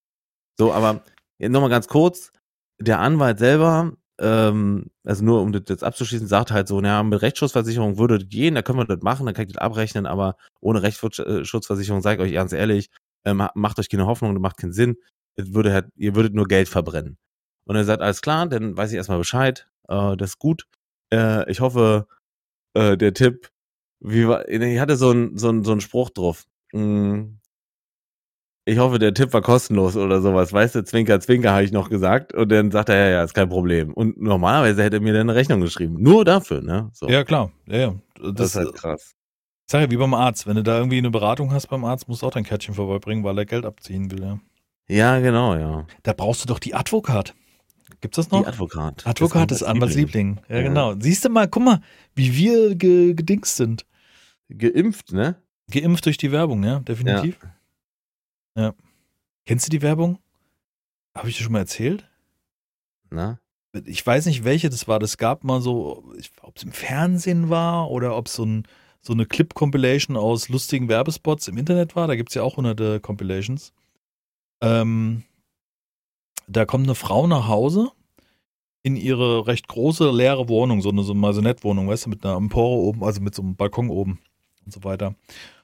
So, aber nochmal ganz kurz. Der Anwalt selber, ähm, also nur um das jetzt abzuschließen, sagt halt so, naja, mit Rechtsschutzversicherung würde das gehen, da können wir das machen, dann kann ich das abrechnen, aber ohne Rechtsschutzversicherung, sage ich euch ganz ehrlich, ähm, macht euch keine Hoffnung, das macht keinen Sinn. Es würde halt, ihr würdet nur Geld verbrennen. Und er sagt, alles klar, dann weiß ich erstmal Bescheid, äh, das ist gut. Äh, ich hoffe, äh, der Tipp, wie war, ich hatte so einen so einen- so einen Spruch drauf. Mm, Ich hoffe, der Tipp war kostenlos oder sowas. Weißt du, Zwinker, Zwinker, habe ich noch gesagt. Und dann sagt er, ja, ja, ist kein Problem. Und normalerweise hätte er mir dann eine Rechnung geschrieben. Nur dafür, ne? So. Ja, klar. Ja, ja. das, Das, ist halt krass. ich sag ja, wie beim Arzt. Wenn du da irgendwie eine Beratung hast beim Arzt, musst du auch dein Kärtchen vorbeibringen, weil er Geld abziehen will, ja. Ja, genau, ja. Da brauchst du doch die Advokat. Gibt's das Die noch? Advokat. Advokat Das ist Anwaltsliebling. Ja, Ja. genau. Siehst du mal, guck mal, wie wir ge gedingst sind. Geimpft, ne? Geimpft durch die Werbung, ja, definitiv. Ja. ja. Kennst du die Werbung? Habe ich dir schon mal erzählt? Na? Ich weiß nicht, welche das war. Das gab mal so, ob es im Fernsehen war oder ob es so, ein, so eine Clip-Compilation aus lustigen Werbespots im Internet war. Da gibt es ja auch hunderte Compilations. Ähm, da kommt eine Frau nach Hause in ihre recht große leere Wohnung, so eine so Maisonette-Wohnung, weißt du, mit einer Empore oben, also mit so einem Balkon oben und so weiter.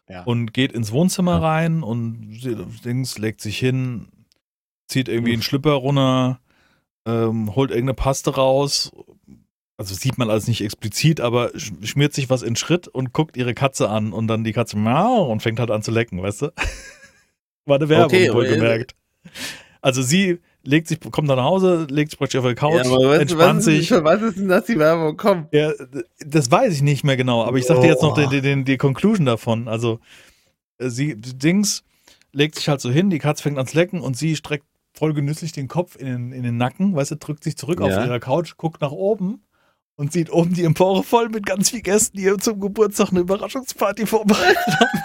Ja. Und geht ins Wohnzimmer rein und Dings legt sich hin, zieht irgendwie einen Schlüpper runter, ähm, holt irgendeine Paste raus. Also sieht man alles nicht explizit, aber schmiert sich was in Schritt und guckt ihre Katze an und dann die Katze miau und fängt halt an zu lecken, weißt du? War eine Werbung, okay, wohlgemerkt. Also sie legt sich, kommt dann nach Hause, legt sich praktisch auf die Couch, ja, entspannt was sich. Für was ist denn das die Werbung? Komm. Ja, das weiß ich nicht mehr genau, aber ich sag dir jetzt noch oh. die, die, die Conclusion davon. Also, äh, sie, Dings legt sich halt so hin, die Katze fängt an zu lecken und sie streckt voll genüsslich den Kopf in den, in den Nacken, weißt du, drückt sich zurück ja. auf ihrer Couch, guckt nach oben und sieht oben die Empore voll mit ganz vielen Gästen, die ihr zum Geburtstag eine Überraschungsparty vorbereitet haben.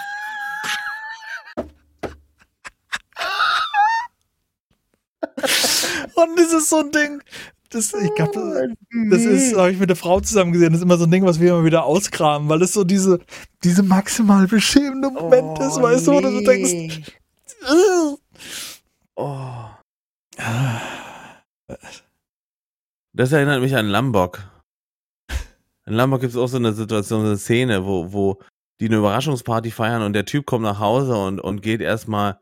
Und das ist so ein Ding. Das, ich glaube, das, ist, habe ich mit der Frau zusammen gesehen. Das ist immer so ein Ding, was wir immer wieder auskramen, weil es so diese, diese maximal beschämende Moment oh, ist, weißt nee. du, wo du denkst. Oh. Das erinnert mich an Lambok. In Lambok gibt es auch so eine Situation, so eine Szene, wo, wo die eine Überraschungsparty feiern und der Typ kommt nach Hause und, und geht erstmal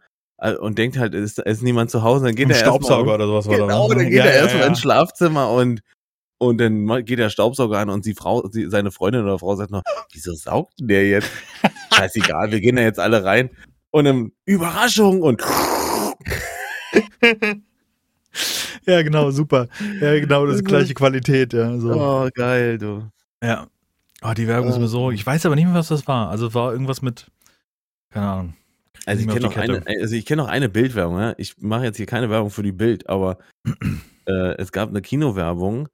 und denkt halt, es ist, ist, niemand zu Hause, dann geht er Staubsauger oder sowas genau, war da. dann geht ja, er erstmal ja. ins Schlafzimmer und und dann geht der Staubsauger an und die Frau, sie, seine Freundin oder Frau sagt noch, wieso saugt denn der jetzt? Scheißegal, wir gehen da jetzt alle rein. Und dann Überraschung und Ja, genau, super. Ja, genau, das ist gleiche Qualität, ja. So. Oh, geil, du. Ja. Oh, die Werbung ist mir so. Ich weiß aber nicht mehr, was das war. Also war irgendwas mit, keine Ahnung. Also ich kenne noch eine, also ich kenne noch eine Bildwerbung. Ja? Ich mache jetzt hier keine Werbung für die Bild, aber äh, es gab eine Kinowerbung,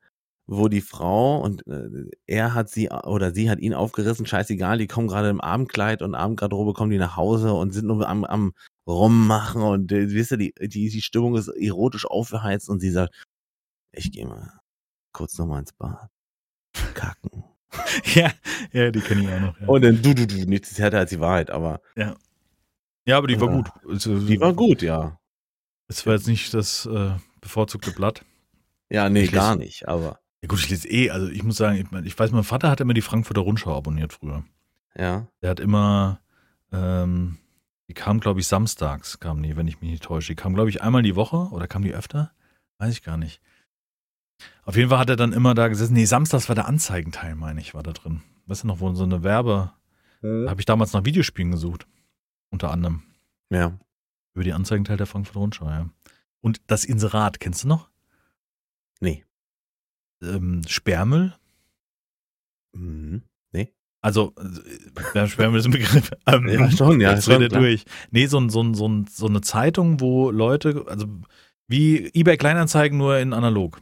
wo die Frau und äh, er hat sie oder sie hat ihn aufgerissen, scheißegal, die kommen gerade im Abendkleid und Abendgarderobe kommen die nach Hause und sind nur am, am rummachen und äh, wisst ihr, die, die, die Stimmung ist erotisch aufgeheizt und sie sagt, ich gehe mal kurz nochmal ins Bad. Kacken. ja, ja, die kenne ich auch noch. Ja. Und dann du, du, du, nichts härter als die Wahrheit, aber. Ja. Ja, aber die war gut. Also, die war gut, ja. Es war jetzt nicht das äh, bevorzugte Blatt. Ja, nee, ich gar lese, nicht, aber. Ja gut, ich lese eh, also ich muss sagen, ich, ich weiß, mein Vater hat immer die Frankfurter Rundschau abonniert früher. Ja. Der hat immer, ähm, die kam, glaube ich, samstags, kam die, wenn ich mich nicht täusche. Die kam, glaube ich, einmal die Woche oder kam die öfter? Weiß ich gar nicht. Auf jeden Fall hat er dann immer da gesessen. Nee, samstags war der Anzeigenteil, meine ich, war da drin. Weißt du noch, wo so eine Werbe. Hm. Da habe ich damals nach Videospielen gesucht. Unter anderem. Ja. Über die Anzeigenteil der Frankfurt Rundschau, ja. Und das Inserat, kennst du noch? Nee. Ähm, Sperrmüll? Mhm. Nee. Also, äh, Sperrmüll ist ein Begriff. Ähm, ja, schon, ja. Schon, klar. durch. Nee, so, so, so, so eine Zeitung, wo Leute, also wie eBay Kleinanzeigen nur in analog.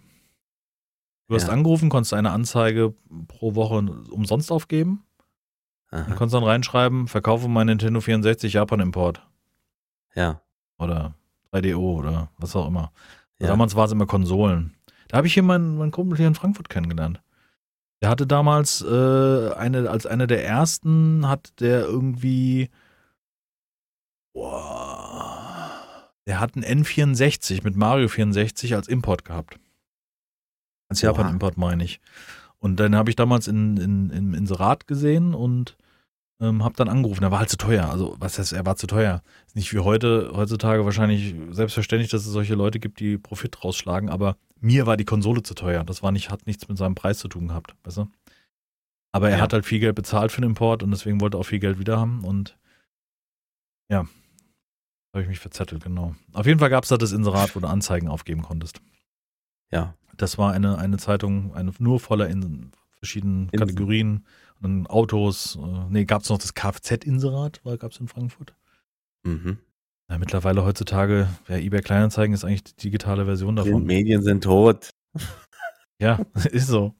Du hast ja. angerufen, konntest eine Anzeige pro Woche umsonst aufgeben. Aha. Du kannst dann reinschreiben, verkaufe mein Nintendo 64 Japan-Import. Ja. Oder 3DO oder was auch immer. Ja. Damals war es immer Konsolen. Da habe ich hier meinen, meinen Kumpel hier in Frankfurt kennengelernt. Der hatte damals äh, eine, als einer der ersten hat der irgendwie boah, der hat einen N64 mit Mario 64 als Import gehabt. Als Japan-Import meine ich. Und dann habe ich damals in, in, im Inserat gesehen und ähm, hab dann angerufen. Er war halt zu teuer. Also, was heißt, er war zu teuer? Ist nicht wie heute, heutzutage wahrscheinlich selbstverständlich, dass es solche Leute gibt, die Profit rausschlagen, aber mir war die Konsole zu teuer. Das war nicht, hat nichts mit seinem Preis zu tun gehabt, weißt du? Aber er ja. hat halt viel Geld bezahlt für den Import und deswegen wollte er auch viel Geld wieder haben und ja, habe ich mich verzettelt, genau. Auf jeden Fall gab es da das Inserat, wo du Anzeigen aufgeben konntest. Ja. Das war eine, eine Zeitung, eine nur voller in verschiedenen. Kategorien dann Autos, äh, nee, gab es noch das Kfz-Inserat, gab es in Frankfurt. Mhm. Ja, mittlerweile heutzutage, ja, eBay Kleinanzeigen ist eigentlich die digitale Version davon. Die Medien sind tot. Ja, ist so.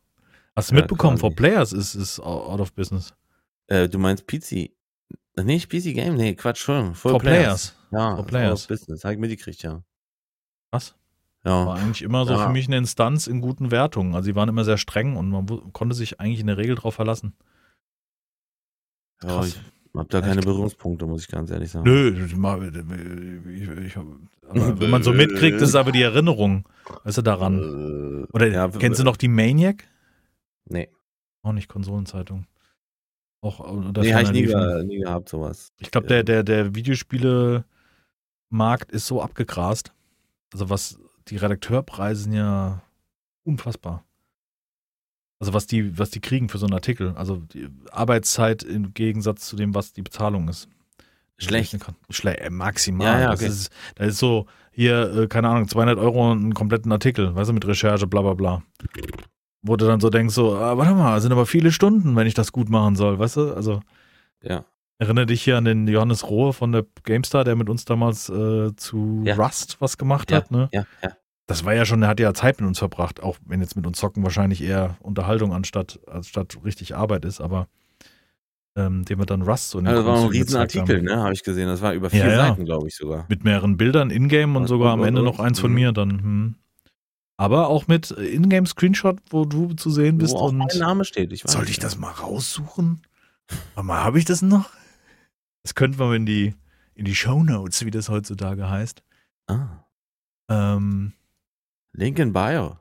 Hast du ja, mitbekommen, For Players ist, ist out of business. Äh, du meinst Pizzi? Nicht PC Game? Nee, Quatsch, schon. For Players. Ja, For Players. Business. Habe ich mitgekriegt, ja. Was? Ja. War eigentlich immer so Ja. für mich eine Instanz in guten Wertungen. Also die waren immer sehr streng und man konnte sich eigentlich in der Regel drauf verlassen. Ja ich habe da keine Berührungspunkte, muss ich ganz ehrlich sagen. Nö, ich, ich, wenn man so mitkriegt, ist aber die Erinnerung. Weißt du, daran. Äh, Oder ja, kennst du noch die Maniac? Nee, Auch nicht Konsolenzeitung. Auch, äh, das nee habe ich nie, ge- nie gehabt, sowas. Ich glaube, der, der, der Videospiele-Markt ist so abgegrast. Also was, die Redakteurpreise sind ja unfassbar. Also was die, was die kriegen für so einen Artikel. Also die Arbeitszeit im Gegensatz zu dem, was die Bezahlung ist. Schlecht. Schlecht, äh, maximal. Ja, ja, das, okay. ist, das ist so, hier, äh, keine Ahnung, 200 Euro einen kompletten Artikel, weißt du, mit Recherche, bla bla bla. Wo du dann so denkst, so, ah, warte mal, sind aber viele Stunden, wenn ich das gut machen soll, weißt du? Also, Ja. Erinnere dich hier an den Johannes Rohe von der GameStar, der mit uns damals äh, zu Ja. Rust was gemacht Ja. hat. Ne? Ja, ja. Das war ja schon, der hat ja Zeit mit uns verbracht, auch wenn jetzt mit uns Zocken wahrscheinlich eher Unterhaltung anstatt, anstatt richtig Arbeit ist, aber ähm, dem wir dann Rust so in den Also, das war ein Riesenartikel, ne? Habe ich gesehen. Das war über vier Ja, ja. Seiten, glaube ich sogar. Mit mehreren Bildern in-game und Und- sogar am Ende und- noch eins von mhm. mir dann. Hm. Aber auch mit äh, Ingame-Screenshot, wo du zu sehen bist Wo auch und mein Name steht. Ich weiß Soll ich das mal raussuchen? Warte mal, habe ich das noch? Das könnten wir in die, in die Shownotes, wie das heutzutage heißt. Ah, Ähm, Link in Bio.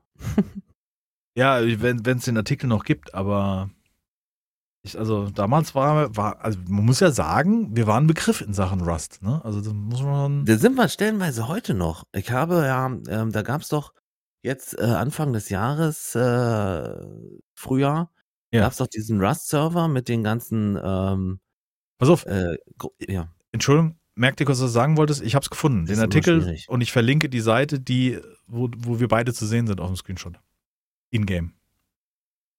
ja, wenn es den Artikel noch gibt, aber ich, also damals war, war, also man muss ja sagen, wir waren Begriff in Sachen Rust, ne? Also das muss man. Da sind wir stellenweise heute noch. Ich habe ja, ähm, da gab es doch jetzt äh, Anfang des Jahres, äh, Frühjahr, Ja. gab es doch diesen Rust-Server mit den ganzen, ähm, Pass auf, äh, ja, Entschuldigung, merk dir kurz, was du sagen wolltest. Ich habe es gefunden, den Artikel schwierig. und ich verlinke die Seite, die, wo, wo wir beide zu sehen sind auf dem Screenshot. In-game.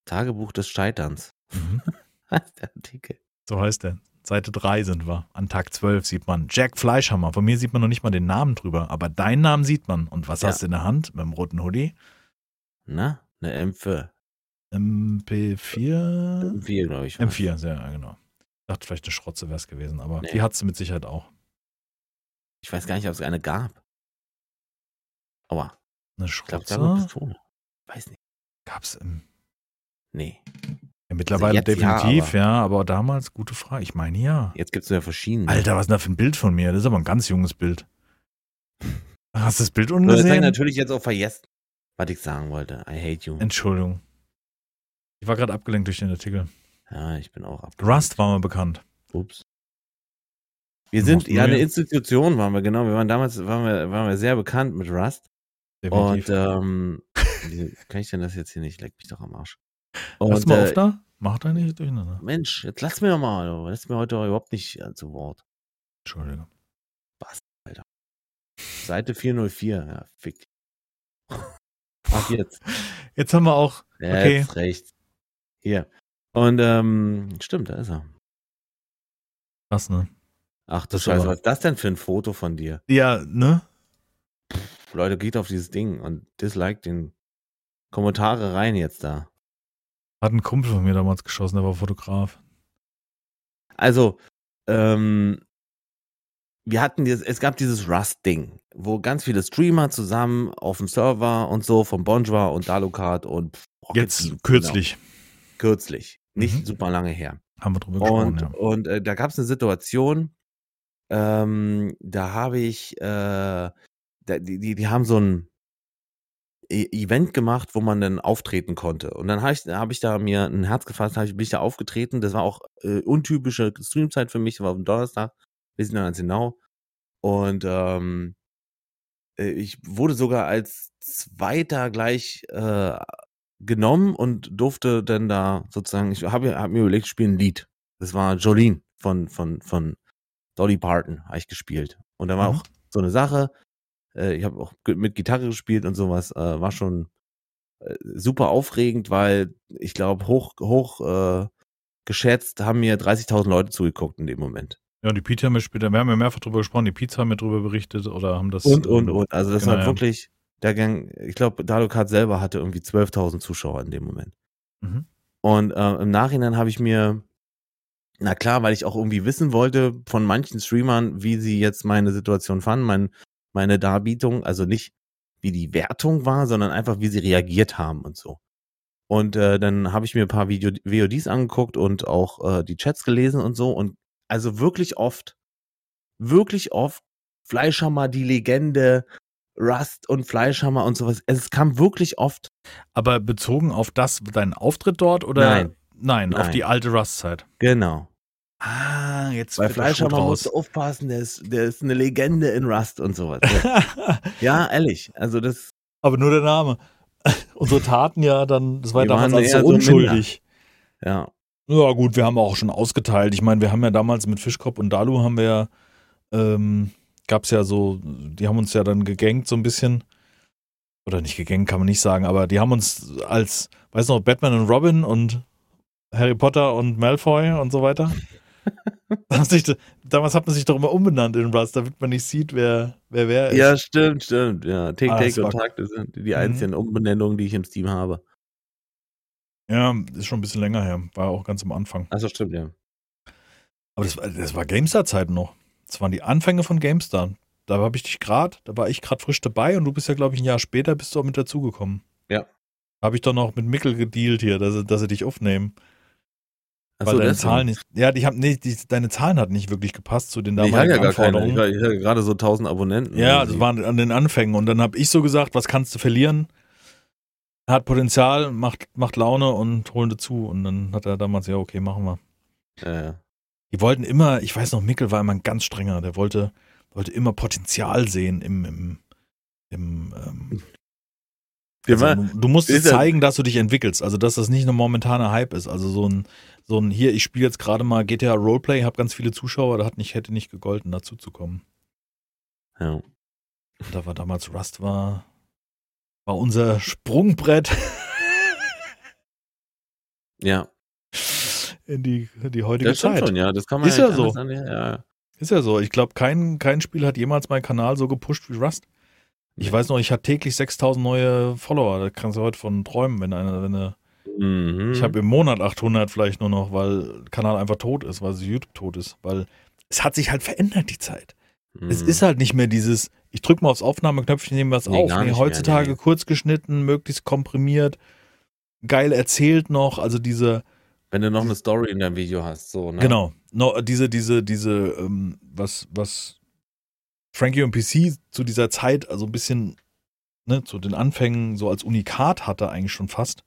Tagebuch des Scheiterns. Mhm. Heißt der Artikel. So heißt der. Seite 3 sind wir. An Tag 12 sieht man Jack Fleischhammer. Von mir sieht man noch nicht mal den Namen drüber, aber deinen Namen sieht man. Und was Ja. hast du in der Hand? Mit dem roten Hoodie? Na, eine M4. MP4? M4, glaube ich. war's. M4, sehr genau. Ich dachte, vielleicht eine Schrotze wäre es gewesen, aber Nee. die hat sie mit Sicherheit auch. Ich weiß gar nicht, ob es eine gab. Aber Eine ich glaube, es gab eine Schrotze Pistole. Weiß nicht. gab es im. Nee. Ja, mittlerweile Also jetzt ja, definitiv, aber- ja, aber damals, gute Frage. Ich meine ja. Jetzt gibt es ja verschiedene. Alter, was ist denn da für ein Bild von mir? Das ist aber ein ganz junges Bild. Hast du das Bild So, das habe ich ungesehen? natürlich jetzt auch vergessen, was ich sagen wollte. I hate you. Entschuldigung. Ich war gerade abgelenkt durch den Artikel. Ja, ich bin auch ab. Rust war mir bekannt. Ups. Wir sind ja eine? Institution, waren wir genau. Wir waren damals waren wir, waren wir sehr bekannt mit Rust. Definitiv. Und ähm, wie kann ich denn das jetzt hier nicht? Leck mich doch am Arsch. Lass Und mal äh, auf da. Mach da nicht durcheinander. Mensch, jetzt lass mir mal. Lass mir heute überhaupt nicht äh, zu Wort. Entschuldigung. Seite 404. Ja, fick. Ach, jetzt. Jetzt haben wir auch. Okay. Jetzt rechts. Hier. Und ähm, stimmt, da ist er. Was, ne? Ach du Das Scheiße, was ist das denn für ein Foto von dir? Ja, ne? Leute, geht auf dieses Ding und dislike den Kommentare rein jetzt da. Hat ein Kumpel von mir damals geschossen, der war Fotograf. Also, ähm, wir hatten dieses, es gab dieses Rust-Ding, wo ganz viele Streamer zusammen auf dem Server und so von Bonjwa und Dalukart und Rocket Jetzt Beans, kürzlich Genau, kürzlich, nicht Mhm. super lange her. haben wir drüber gesprochen, Und, ja. und äh, da gab es eine Situation, ähm, da habe ich, äh, da, die, die, die haben so ein E- Event gemacht, wo man dann auftreten konnte. Und dann habe ich, hab ich da mir ein Herz gefasst, hab ich, bin ich da aufgetreten. Das war auch äh, untypische Streamzeit für mich, war am Donnerstag, wir sind dann ganz genau. Und ähm, äh, ich wurde sogar als Zweiter gleich äh, genommen und durfte dann da sozusagen, ich habe hab mir überlegt, ich spiele ein Lied. Das war Jolene von, von, von Dolly Parton, habe ich gespielt. Und da war Mhm. auch so eine Sache, äh, ich habe auch mit Gitarre gespielt und sowas, äh, war schon äh, super aufregend, weil ich glaube, hoch, hoch äh, geschätzt haben mir 30.000 Leute zugeguckt in dem Moment. Ja, die Pizza haben wir später, wir haben ja mehrfach drüber gesprochen, die Pizza haben wir drüber berichtet oder haben das. Und, und, und. Also das genau, war ja. wirklich, der Gang, ich glaube, Dalokart selber hatte irgendwie 12.000 Zuschauer in dem Moment. Mhm. Und äh, im Nachhinein habe ich mir Na klar, weil ich auch irgendwie wissen wollte von manchen Streamern, wie sie jetzt meine Situation fanden, mein, meine Darbietung, also nicht wie die Wertung war, sondern einfach wie sie reagiert haben und so. Und äh, dann habe ich mir ein paar Video VODs angeguckt und auch äh, die Chats gelesen und so. Und also wirklich oft, wirklich oft Fleischhammer, die Legende, Rust und Fleischhammer und sowas. Es kam wirklich oft. Aber bezogen auf das, deinen Auftritt dort oder? Nein. Nein, Nein. auf die alte Rust-Zeit. Genau. Ah, jetzt Bei Fleischhammer musst du aufpassen, der ist, der ist eine Legende in Rust und sowas. Ja, ehrlich. Also das, Aber nur der Name. Unsere Taten ja dann, das war damals eher so so unschuldig. ja. Ja, gut, wir haben auch schon ausgeteilt. Ich meine, wir haben ja damals mit Fischkopf und Dalu haben wir ja, ähm, gab's ja so, die haben uns ja dann gegankt so ein bisschen. Oder nicht gegankt, kann man nicht sagen, aber die haben uns als, weißt du noch, Batman und Robin und Harry Potter und Malfoy und so weiter. Damals hat man sich doch immer umbenannt in Rust, damit man nicht sieht, wer wer, wer ist. Ja, stimmt, stimmt. Ja, Take Ah, Take und Takte sind die Mhm. einzigen Umbenennungen, die ich im Steam habe. ja, ist schon ein bisschen länger her. War auch ganz am Anfang. Achso, stimmt, ja. Aber das war, das war GameStar-Zeiten noch. Das waren die Anfänge von GameStar. Da habe ich dich gerade, da war ich gerade frisch dabei und du bist ja, glaube ich, ein Jahr später bist du auch mit dazugekommen. Ja. Habe ich doch noch mit Mickel gedealt hier, dass, dass sie dich aufnehmen. Achso, deine. Zahlen nicht, ja, die haben, nee, die, deine Zahlen hatten nicht wirklich gepasst zu den ich hatte damaligen ja gar keine. Ich, Anforderungen. ich hatte gerade so 1000 Abonnenten. Ja, irgendwie. das waren an den Anfängen. Und dann habe ich so gesagt, was kannst du verlieren? Hat Potenzial, macht, macht Laune und holen dazu. Und dann hat er damals, ja, okay, machen wir. Ja, ja. Die wollten immer, ich weiß noch, Mickel war immer ein ganz strenger, der wollte, wollte immer Potenzial sehen im, im, im ähm, also du, musst ja- zeigen, dass du dich entwickelst, also dass das nicht ein momentaner Hype ist. Also so ein, so ein hier, ich spiele jetzt gerade mal GTA Roleplay, habe ganz viele Zuschauer, da hat nicht, hätte nicht gegolten, dazu zu kommen. ja. Und da war damals Rust war, war unser Sprungbrett ja, in die, in die heutige das stimmt Zeit. schon, ja. Das kann man Ist ja ja so. anders an- Ja, Ist ja so. Ich glaube, kein, kein Spiel hat jemals meinen Kanal so gepusht wie Rust. Ich weiß noch, ich hatte täglich 6000 neue Follower. Da kannst du heute von träumen, wenn eine, wenn eine mhm. ich habe im Monat 800 vielleicht nur noch, weil Kanal einfach tot ist, weil YouTube tot ist, weil es hat sich halt verändert, die Zeit. Es Mhm. ist halt nicht mehr dieses, ich drücke mal aufs Aufnahmeknöpfchen, nehme was Nee, auf. Nee, nicht mehr, heutzutage nee. kurz geschnitten, möglichst komprimiert, geil erzählt noch, also diese, Wenn du noch eine Story in deinem Video hast, so, ne? genau, no, diese, diese, diese, ähm, was, was Frankie und PC zu dieser Zeit, also ein bisschen, ne, zu den Anfängen so als Unikat hatte eigentlich schon fast.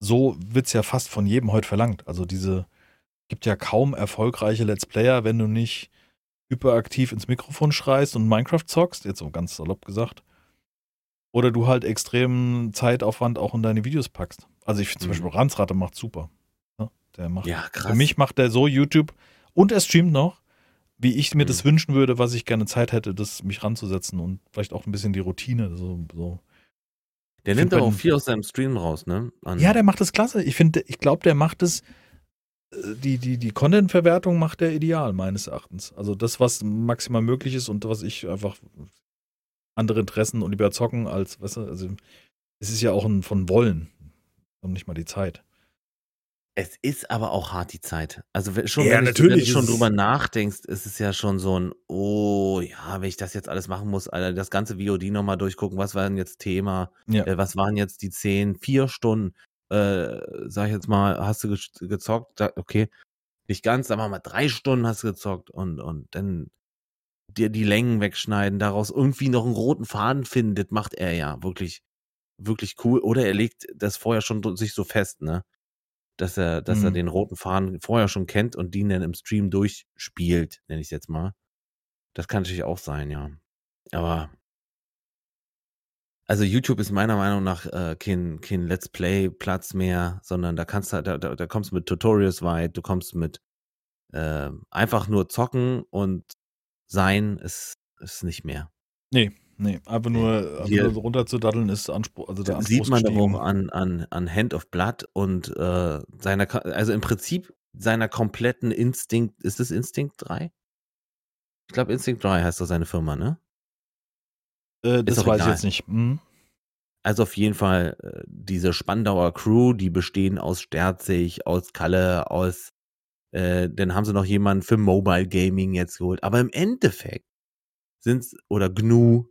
So wird's ja fast von jedem heute verlangt. Also diese, gibt ja kaum erfolgreiche Let's Player, wenn du nicht hyperaktiv ins Mikrofon schreist und Minecraft zockst, jetzt so ganz salopp gesagt. Oder du halt extremen Zeitaufwand auch in deine Videos packst. Also ich finde zum Mhm. Beispiel Ransratte macht super. Ne? Der macht Ja, krass. für mich macht er so YouTube und er streamt noch, wie ich mir Mhm. das wünschen würde, was ich gerne Zeit hätte, das mich ranzusetzen und vielleicht auch ein bisschen die Routine. So, so. der ich nimmt aber auch viel aus seinem Stream raus, ne? An- Ja, der macht das klasse. Ich finde, ich glaube, der macht es, äh, die, die, die Content-Verwertung macht der ideal, meines Erachtens. Also das, was maximal möglich ist und was ich einfach andere Interessen und lieber zocken als, weißt du, also es ist ja auch ein von Wollen und nicht mal die Zeit. Es ist aber auch hart die Zeit. Also wenn, schon, Ja, wenn, natürlich wenn du schon drüber nachdenkst, ist es ja schon so ein, oh ja, wenn ich das jetzt alles machen muss, Alter, das ganze VOD nochmal durchgucken, was war denn jetzt Thema, Ja. äh, was waren jetzt die zehn, vier Stunden, äh, sag ich jetzt mal, hast du ge- gezockt, okay, nicht ganz, sagen wir mal drei Stunden hast du gezockt und, und dann dir die Längen wegschneiden, daraus irgendwie noch einen roten Faden finden, das macht er ja wirklich, wirklich cool. Oder er legt das vorher schon sich so fest, ne? Dass er, dass er Mhm. den roten Faden vorher schon kennt und den dann im Stream durchspielt, nenne ich es jetzt mal. Das kann natürlich auch sein, ja. Aber also YouTube ist meiner Meinung nach äh, kein, kein Let's Play Platz mehr, sondern da kannst du, da, da, da kommst du mit Tutorials weit, du kommst mit äh, einfach nur zocken und sein ist, ist nicht mehr. Nee, einfach nur, einfach Hier- nur so runterzudatteln ist Anspruch, also der Das Anspruch sieht man auch an, an, an Hand of Blood und äh, seiner, also im Prinzip seiner kompletten Instinct, ist es Instinct 3? Ich glaube, Instinct 3 heißt doch seine Firma, ne? Äh, das weiß ich egal. jetzt nicht. Hm? Also auf jeden Fall äh, diese Spandauer Crew, die bestehen aus Sterzig, aus Kalle, aus Äh, dann haben sie noch jemanden für Mobile Gaming jetzt geholt. Aber im Endeffekt sind's, oder GNU,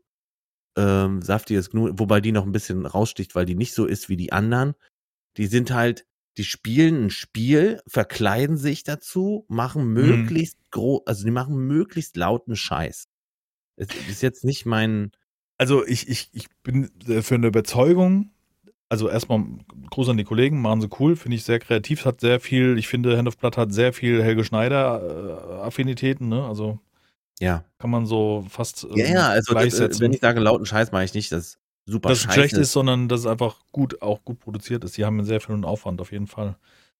ähm, saftiges GNU, wobei die noch ein bisschen raussticht, weil die nicht so ist wie die anderen. Die sind halt, die spielen ein Spiel, verkleiden sich dazu, machen Mhm. möglichst groß, also die machen möglichst lauten Scheiß. Es ist jetzt nicht mein, Also ich, ich, ich bin äh, für eine Überzeugung, also erstmal Gruß an die Kollegen, machen sie cool, finde ich sehr kreativ, hat sehr viel, ich finde Hand of Blood hat sehr viel Helge Schneider äh, Affinitäten, ne? Also ja. kann man so fast äh, Ja, ja, also das, äh, gleichsetzen. wenn ich sage lauten Scheiß, meine ich nicht, dass super dass es scheiße schlecht ist, sondern dass es einfach gut, auch gut produziert ist. Die haben sehr viel Aufwand auf jeden Fall.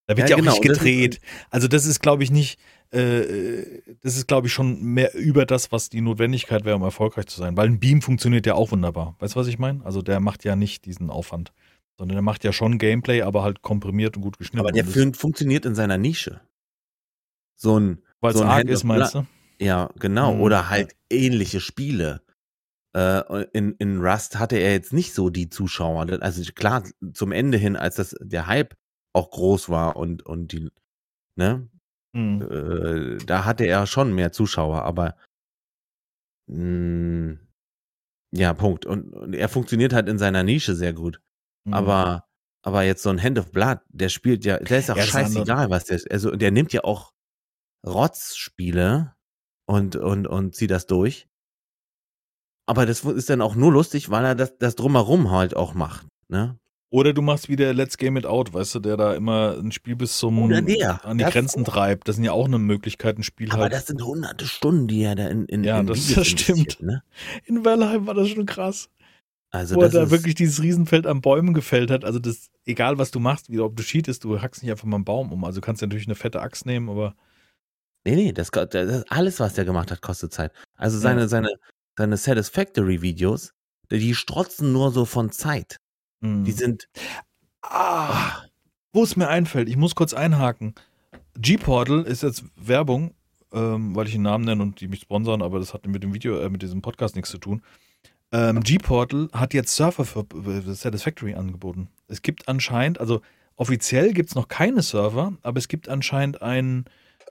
Da wird Ja, ja, auch genau, nicht ist- gedreht. also das ist, glaube ich, nicht, äh, das ist, glaube ich, schon mehr über das, was die Notwendigkeit wäre, um erfolgreich zu sein. Weil ein Beam funktioniert ja auch wunderbar. Weißt du, was ich meine? Also der macht ja nicht diesen Aufwand, sondern der macht ja schon Gameplay, aber halt komprimiert und gut geschnitten. Aber der Film funktioniert in seiner Nische. So ein, Weil es so ein arg ist, meinst du? Ja, genau. Mhm. Oder halt ähnliche Spiele. Äh, in, in Rust hatte er jetzt nicht so die Zuschauer. Also klar, zum Ende hin, als das, der Hype auch groß war und, und die, ne, Mhm. äh, da hatte er schon mehr Zuschauer, aber mh, ja, Punkt. Und, und er funktioniert halt in seiner Nische sehr gut. Mhm. Aber, aber jetzt so ein Hand of Blood, der spielt ja, der ist auch Ja, ist scheißegal, was der, also der nimmt ja auch Rotzspiele und, und, und zieht das durch. Aber das ist dann auch nur lustig, weil er das, das drumherum halt auch macht, ne? Oder du machst wie der Let's Game It Out, weißt du, der da immer ein Spiel bis zum an die Das Grenzen treibt. Das sind ja auch eine Möglichkeit, ein Spiel Aber halt. das sind hunderte Stunden, die er da in, in, Ja, in das- das stimmt. Ne? In Valheim war das schon krass. Also wo er da wirklich dieses Riesenfeld an Bäumen gefällt hat. Also das, egal was du machst, wie ob du cheatest, du hackst nicht einfach mal einen Baum um. Also du kannst ja natürlich eine fette Axt nehmen, aber nee, nee, das, das, alles, was der gemacht hat, kostet Zeit. Also seine, Ja. seine, seine Satisfactory-Videos, die strotzen nur so von Zeit. hm. Die sind, ah, wo es mir einfällt, ich muss kurz einhaken. G-Portal ist jetzt Werbung, ähm, weil ich den Namen nenne und die mich sponsern, aber das hat mit dem Video, äh, mit diesem Podcast nichts zu tun. Ähm, G-Portal hat jetzt Surfer für äh, Satisfactory angeboten. Es gibt anscheinend, also offiziell gibt es noch keine Server, aber es gibt anscheinend ein,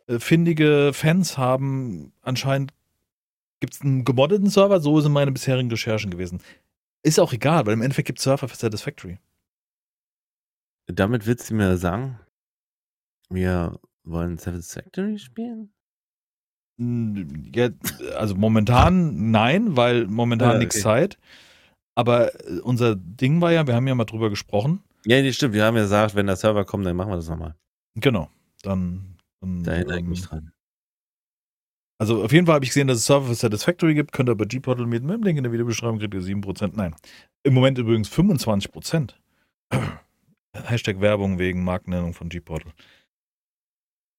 äh, findige Fans haben anscheinend, gibt es einen gemoddeten Server, so sind meine bisherigen Recherchen gewesen. Ist auch egal, weil im Endeffekt gibt es Surfer für Satisfactory. damit willst du mir sagen, wir wollen Satisfactory spielen? Ja, also momentan nein, weil momentan Ah, nichts okay. Zeit. Aber äh, unser Ding war ja, wir haben ja mal drüber gesprochen. Ja, nee, stimmt. Wir haben ja gesagt, wenn der Server kommt, dann machen wir das nochmal. Genau. Dann. Dann Da erinnere ich ähm, mich dran. also auf jeden Fall habe ich gesehen, dass es Server für Satisfactory gibt. Könnt ihr bei G-Portal mit, dem Link in der Videobeschreibung kriegt ihr 7%. Nein. Im Moment übrigens 25%. Hashtag Werbung wegen Markennennung von G-Portal.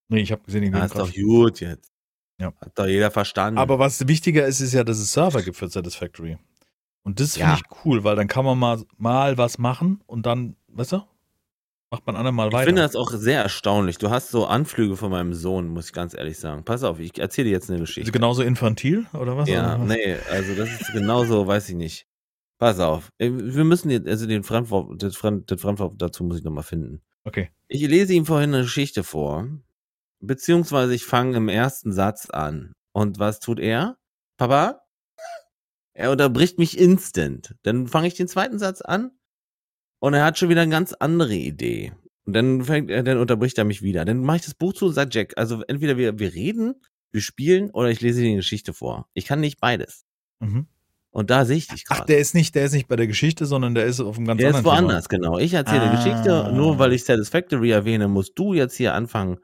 Nee, ich habe gesehen, die Ja, nehmen ist doch gut jetzt. Ja. Hat doch jeder verstanden. Aber was wichtiger ist, ist ja, dass es Server gibt für Satisfactory. Und das finde Ja. ich cool, weil dann kann man mal, mal was machen und dann, weißt du, macht man andermal ich weiter. finde das auch sehr erstaunlich. Du hast so Anflüge von meinem Sohn, muss ich ganz ehrlich sagen. Pass auf, ich erzähle dir jetzt eine also Geschichte. genauso infantil oder was? Ja, Oder was? nee, also das ist genauso, weiß ich nicht. Pass auf. äh, Wir müssen jetzt, also den Fremdwort, das, Fremd, das Fremdwort dazu muss ich nochmal finden. Okay. Ich lese ihm vorhin eine Geschichte vor, beziehungsweise ich fange im ersten Satz an. Und was tut er? Papa? Er unterbricht mich instant. Dann fange ich den zweiten Satz an und er hat schon wieder eine ganz andere Idee. Und dann fängt er, dann unterbricht er mich wieder. Dann mache ich das Buch zu und sage Jack, also entweder wir, wir reden, wir spielen oder ich lese dir eine Geschichte vor. Ich kann nicht beides. Mhm. Und da sehe ich dich Ach, gerade. der ist nicht, der ist nicht bei der Geschichte, sondern der ist auf einem ganz Der ist anderen woanders, genau. Ich erzähle Ah. Geschichte, nur weil ich Satisfactory erwähne, musst du jetzt hier anfangen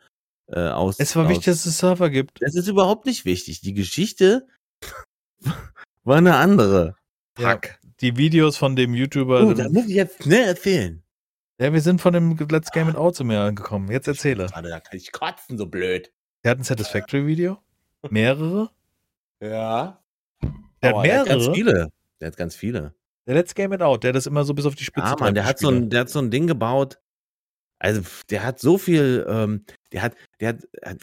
äh, aus. Es war aus, wichtig, dass es Server gibt. Das ist überhaupt nicht wichtig. Die Geschichte war eine andere. Ja, die Videos von dem YouTuber. Oh, da muss ich jetzt schnell erzählen. ja, wir sind von dem Let's Game It Out zu mir angekommen. Jetzt erzähle. Warte, da kann ich kotzen, so blöd. Der hat ein Satisfactory-Video. Mehrere. Ja. Der hat Oh, der hat ganz mehrere. viele. Der hat ganz viele. Der Let's Game It Out, der das immer so bis auf die Spitze Ja, Mann, der hat so ein, der hat so ein Ding gebaut. Also, der hat so viel, ähm, der hat, der hat, äh,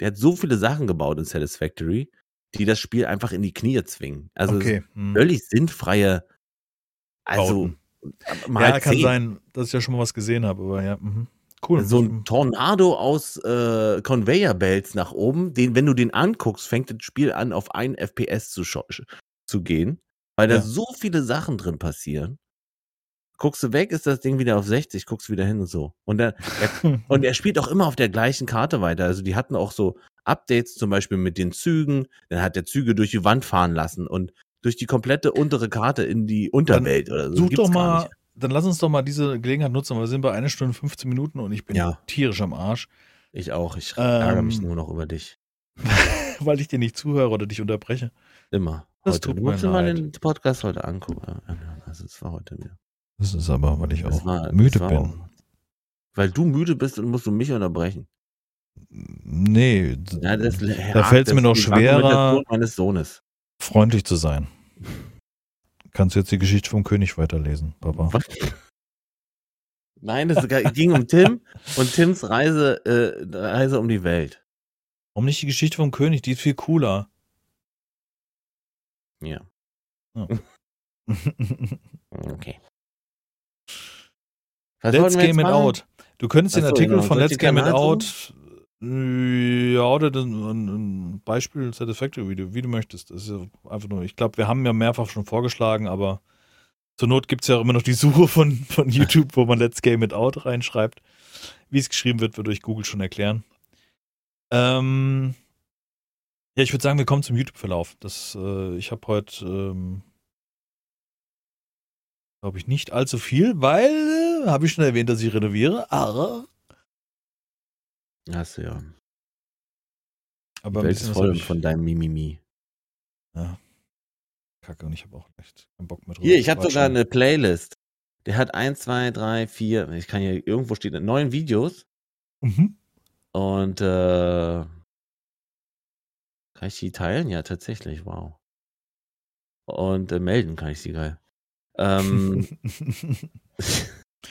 der hat so viele Sachen gebaut in Satisfactory, die das Spiel einfach in die Knie zwingen. Also, Okay. hm. völlig sinnfreie, also, Bauten. mal ja, kann zehn. sein, dass ich ja schon mal was gesehen habe, aber ja. Mhm. Cool. so ein Tornado aus äh, Conveyor Belts nach oben, den, wenn du den anguckst, fängt das Spiel an, auf ein FPS zu, zu gehen, weil da Ja. so viele Sachen drin passieren. Guckst du weg, ist das Ding wieder auf 60, guckst wieder hin und so. Und, er, er, und er spielt auch immer auf der gleichen Karte weiter. Also die hatten auch so Updates, zum Beispiel mit den Zügen. Dann hat der Züge durch die Wand fahren lassen und durch die komplette untere Karte in die Unterwelt oder so. Such Gibt's doch mal, dann lass uns doch mal diese Gelegenheit nutzen, weil wir sind bei einer Stunde 15 Minuten und ich bin Ja. tierisch am Arsch, Ich auch. Ich ärgere mich Ähm, nur noch über dich. weil ich dir nicht zuhöre oder dich unterbreche. Immer. Das heute. tut du mir musst dir mal den Podcast heute angucken. Also es war heute wieder. Das ist aber, weil ich auch war- müde bin. auch- Weil du müde bist und musst du mich unterbrechen. Nee, Ja, das da fällt es mir noch schwerer, freundlich zu sein. Kannst du jetzt die Geschichte vom König weiterlesen, Papa? Was? Nein, es ging um Tim und Tims Reise, äh, Reise um die Welt. Warum nicht die Geschichte vom König? Die ist viel cooler. Ja, okay. Was Let's Game It? Out. Du könntest den Artikel genau. von Let's Game It Out, ja, oder ein, Beispiel Satisfactory Video, wie du möchtest. Das ist einfach nur, ich glaube, wir haben ja mehrfach schon vorgeschlagen, aber zur Not gibt es ja auch immer noch die Suche von, von YouTube, wo man Let's Game It Out reinschreibt. Wie es geschrieben wird, wird durch Google schon erklären. Ähm, ja, ich würde sagen, wir kommen zum YouTube-Verlauf. Äh, ich habe heute, ähm, glaube ich, nicht allzu viel, weil, äh, habe ich schon erwähnt, dass ich renoviere. Aber, Hast du ja. aber Die Welt ist voll von deinem Mimimi. Kacke und ich habe auch echt keinen Bock mehr drauf. Hier, ich habe sogar eine Playlist. Der hat 1, 2, 3, 4, ich kann hier, irgendwo steht neun Videos Mhm. und äh, kann ich die teilen? Ja, tatsächlich, wow. Und äh, melden kann ich sie geil. Ähm,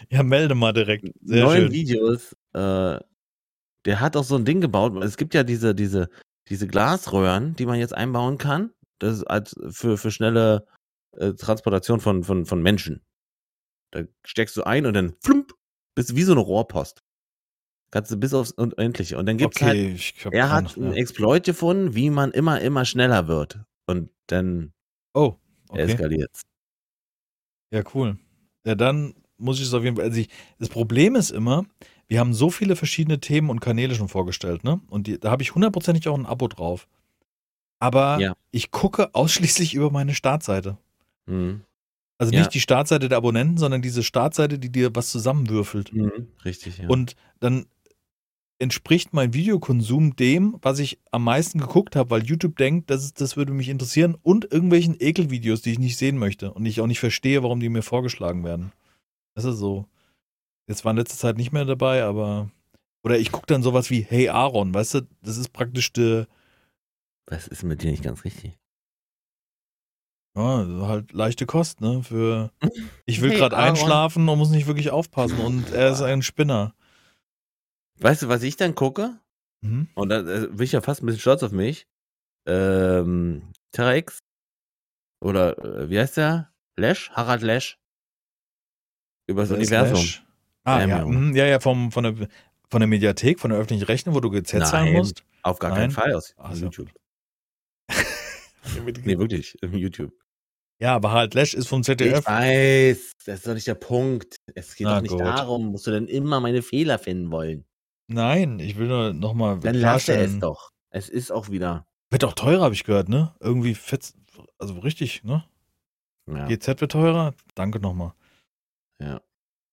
ja, melde mal direkt. Sehr neun schön. Videos. Äh, der hat auch so ein Ding gebaut. Es gibt ja diese, diese, diese Glasröhren, die man jetzt einbauen kann. Das ist als für, für schnelle äh, Transportation von, von, von Menschen. Da steckst du ein und dann flump, bist wie so eine Rohrpost. Kannst du bis aufs Unendliche. Und dann gibt's halt, okay, ich hab er hat einen ja. Exploit gefunden, wie man immer, immer schneller wird. Und dann Oh, okay. eskaliert's. Ja, cool. Ja, dann muss ich es auf jeden Fall. Also ich, das Problem ist immer, wir haben so viele verschiedene Themen und Kanäle schon vorgestellt, ne? Und die, da habe ich hundertprozentig auch ein Abo drauf. Aber Ja. ich gucke ausschließlich über meine Startseite. Mhm. Also Ja. nicht die Startseite der Abonnenten, sondern diese Startseite, die dir was zusammenwürfelt. Mhm. Richtig, ja. Und dann entspricht mein Videokonsum dem, was ich am meisten geguckt habe, weil YouTube denkt, das, ist, das würde mich interessieren und irgendwelchen Ekelvideos, die ich nicht sehen möchte und ich auch nicht verstehe, warum die mir vorgeschlagen werden. Das ist so. Jetzt war in letzter Zeit nicht mehr dabei, aber. Oder ich gucke dann sowas wie Hey Aaron, weißt du, das ist praktisch der, Was ist mit dir nicht ganz richtig? ja, halt leichte Kost, ne? Für ich will Hey, gerade einschlafen und muss nicht wirklich aufpassen und er ist ein Spinner. Weißt du, was ich dann gucke? Mhm. Und da äh, bin ich ja fast ein bisschen stolz auf mich. Ähm, Terra X. Oder äh, wie heißt der? Lesch? Harald Lesch. Über das Wer ist Universum. Slash? Ah, Ähm, ja, ja. mhm, ja, ja, vom, von, der, von der Mediathek, von der öffentlichen Rechnung, wo du GZ zahlen Nein. musst. Auf gar Nein. keinen Fall aus Ach so. YouTube. Nee, wirklich, im YouTube. Ja, aber halt Lash ist vom Ich ZDF. weiß, das ist doch nicht der Punkt. Es geht Na doch nicht gut. darum, musst du denn immer meine Fehler finden wollen. Nein, ich will nur nochmal Dann lasse es doch. Es ist auch wieder. Wird auch teurer, habe ich gehört, ne? Irgendwie fett, also richtig, ne? Ja, GZ wird teurer. Danke nochmal. ja.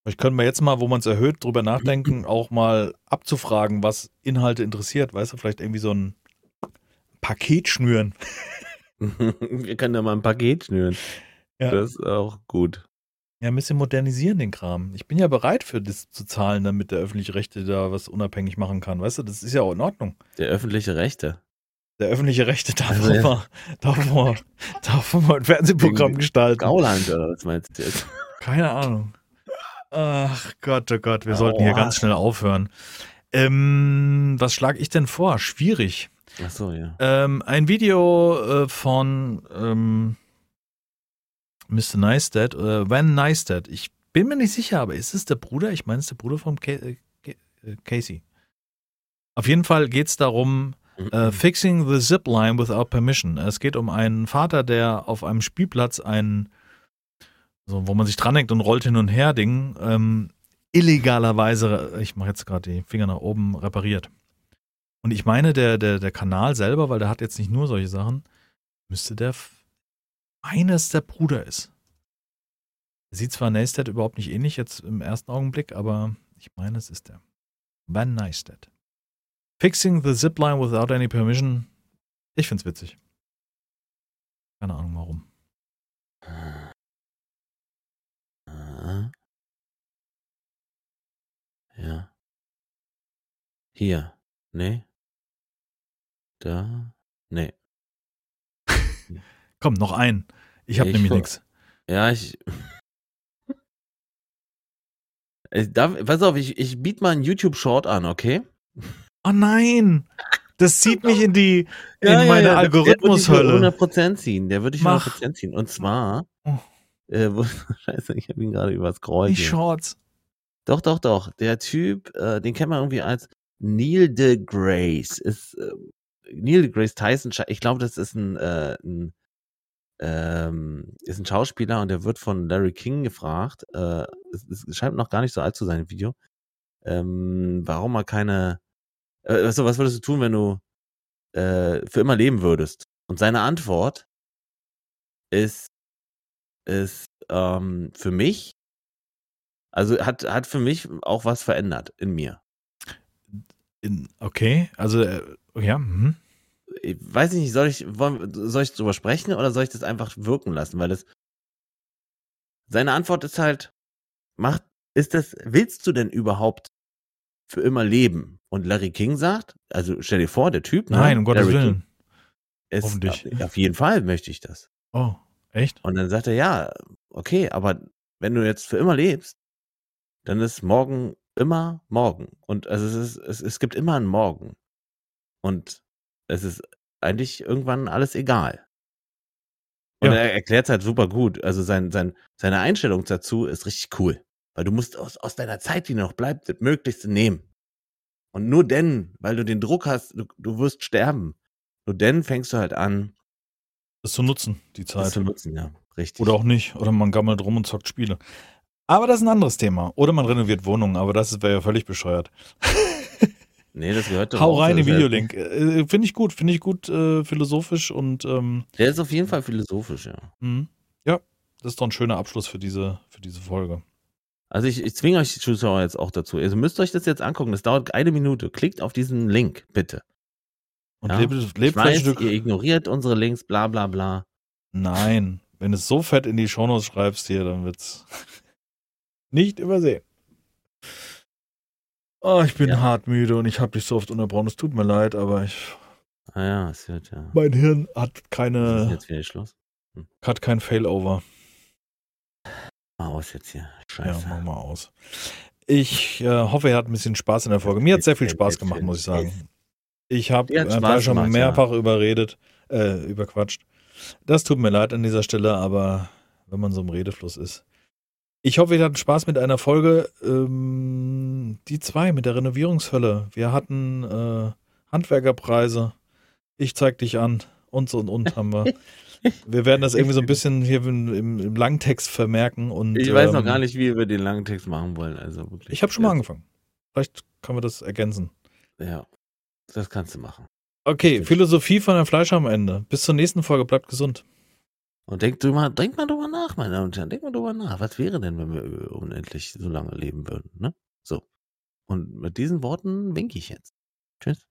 Ich könnte mir jetzt mal, wo man es erhöht, drüber nachdenken, auch mal abzufragen, was Inhalte interessiert. Weißt du, vielleicht irgendwie so ein Paket schnüren. Wir können da mal ein Paket schnüren. Ja. Das ist auch gut. Ja, ein bisschen modernisieren den Kram. Ich bin ja bereit für das zu zahlen, damit der öffentliche Rechte da was unabhängig machen kann. Weißt du, das ist ja auch in Ordnung. Der öffentliche Rechte. Der öffentliche Rechte darf Also ja. mal, darf mal, darf mal ein Fernsehprogramm gestalten. Gauland oder was meinst du jetzt? Keine Ahnung. Ach Gott, oh Gott, wir sollten hier Aua. ganz schnell aufhören. Ähm, was schlage ich denn vor? Schwierig. Ach so, ja. Ähm, ein Video äh, von ähm, Mr. Neistat, äh, Van Neistat. Ich bin mir nicht sicher, aber ist es der Bruder? Ich meine, es ist der Bruder vom Ke äh, Ke äh, Casey. Auf jeden Fall geht es darum, äh, Fixing the Zipline without permission. Es geht um einen Vater, der auf einem Spielplatz ein, so, wo man sich dranhängt und rollt hin und her Ding, ähm, illegalerweise, ich mache jetzt gerade die Finger nach oben, repariert. Und ich meine, der, der, der Kanal selber, weil der hat jetzt nicht nur solche Sachen, müsste der meines der Bruder ist. Sieht zwar Neistat überhaupt nicht ähnlich jetzt im ersten Augenblick, aber ich meine, es ist der. Van Neistat. Fixing the Zipline without any permission. Ich find's witzig. Keine Ahnung warum. Ja. Hier. Nee. Da. Nee. Komm, noch ein. Ich habe Ich nämlich nichts. Ja, ich. Darf, pass auf, ich, ich biete mal einen YouTube-Short an, okay? Oh nein! Das zieht mich in die in Ja, ja, meine ja, der- Algorithmushölle. Der würde ich 100% ziehen. Der würde ich Mach. 100% ziehen. Und zwar. Äh, wo, scheiße, ich habe ihn gerade überscrollt. Die hier. Shorts. Doch, doch, doch. Der Typ, äh, den kennt man irgendwie als Neil deGrace. Ist äh, Neil deGrace Tyson. sche- Ich glaube, das ist ein, äh, ein ähm, ist ein Schauspieler und der wird von Larry King gefragt. Äh, es, es scheint noch gar nicht so alt zu sein im Video. Ähm, warum er keine. Äh, also, was würdest du tun, wenn du äh, für immer leben würdest? Und seine Antwort ist, ist ähm, für mich also hat, hat für mich auch was verändert in mir. In, okay, also äh, ja. Mhm. Ich weiß nicht, soll ich, soll ich drüber sprechen oder soll ich das einfach wirken lassen? Weil es seine Antwort ist halt, macht, ist das, willst du denn überhaupt für immer leben? Und Larry King sagt, also stell dir vor, der Typ, ne, Nein, um Gottes Larry Willen. King ist, Hoffentlich. auf jeden Fall möchte ich das. Oh, echt? Und dann sagt er, ja, okay, aber wenn du jetzt für immer lebst, dann ist morgen immer morgen. Und also es, ist, es, es gibt immer einen Morgen. Und es ist eigentlich irgendwann alles egal. Und Ja. er erklärt es halt super gut. Also sein, sein, seine Einstellung dazu ist richtig cool. Weil du musst aus, aus deiner Zeit, die noch bleibt, das Möglichste nehmen. Und nur denn, weil du den Druck hast, du, du wirst sterben. Nur denn fängst du halt an, Das zu nutzen, die Zeit. zu nutzen, ja. Richtig. Oder auch nicht. Oder man gammelt rum und zockt Spiele. Aber das ist ein anderes Thema. Oder man renoviert Wohnungen, aber das wäre ja völlig bescheuert. Nee, das gehört doch Hau rein, den Videolink. Äh, Finde ich gut, finde ich gut äh, philosophisch und ähm, Der ist auf jeden Fall philosophisch, ja. mh. ja, das ist doch ein schöner Abschluss für diese, für diese Folge. Also ich, ich zwinge euch Zuschauer jetzt auch dazu. Also müsst euch das jetzt angucken. Das dauert eine Minute. Klickt auf diesen Link, bitte. Und Ja. lebt, lebt weiß, ein Stück. ihr ignoriert unsere Links, bla bla bla. Nein, wenn du es so fett in die Shownotes schreibst hier, dann wird's nicht übersehen. Oh, ich bin Ja. hart müde und ich habe dich so oft unterbrochen. Es tut mir leid, aber ich, Ah ja, es wird ja. mein Hirn hat Ist keine, jetzt wieder Schluss? hat kein Failover. Mal aus jetzt hier. Ja, Scheiße. mach mal aus. Ich äh, hoffe, ihr hattet ein bisschen Spaß in der Folge. Mir hat sehr viel Spaß gemacht, muss ich sagen. Ich habe äh, schon gemacht, mehrfach überredet, äh, überquatscht. Das tut mir leid an dieser Stelle, aber wenn man so im Redefluss ist. Ich hoffe, ihr hattet Spaß mit einer Folge, ähm, die zwei mit der Renovierungshölle. Wir hatten äh, Handwerkerpreise. Ich zeig dich an. Und so und und haben wir. Wir werden das irgendwie so ein bisschen hier im, im, Langtext vermerken. Und, Ich weiß noch ähm, gar nicht, wie wir den langen Text machen wollen. Also wirklich. Ich habe schon mal angefangen. Vielleicht können wir das ergänzen. Ja. Das kannst du machen. Okay, Stimmt. Philosophie von der Fleisch am Ende. Bis zur nächsten Folge. Bleibt gesund. Und denk drüber, denk mal drüber nach, meine Damen und Herren. Denk mal drüber nach. Was wäre denn, wenn wir unendlich so lange leben würden, ne? So. Und mit diesen Worten winke ich jetzt. Tschüss.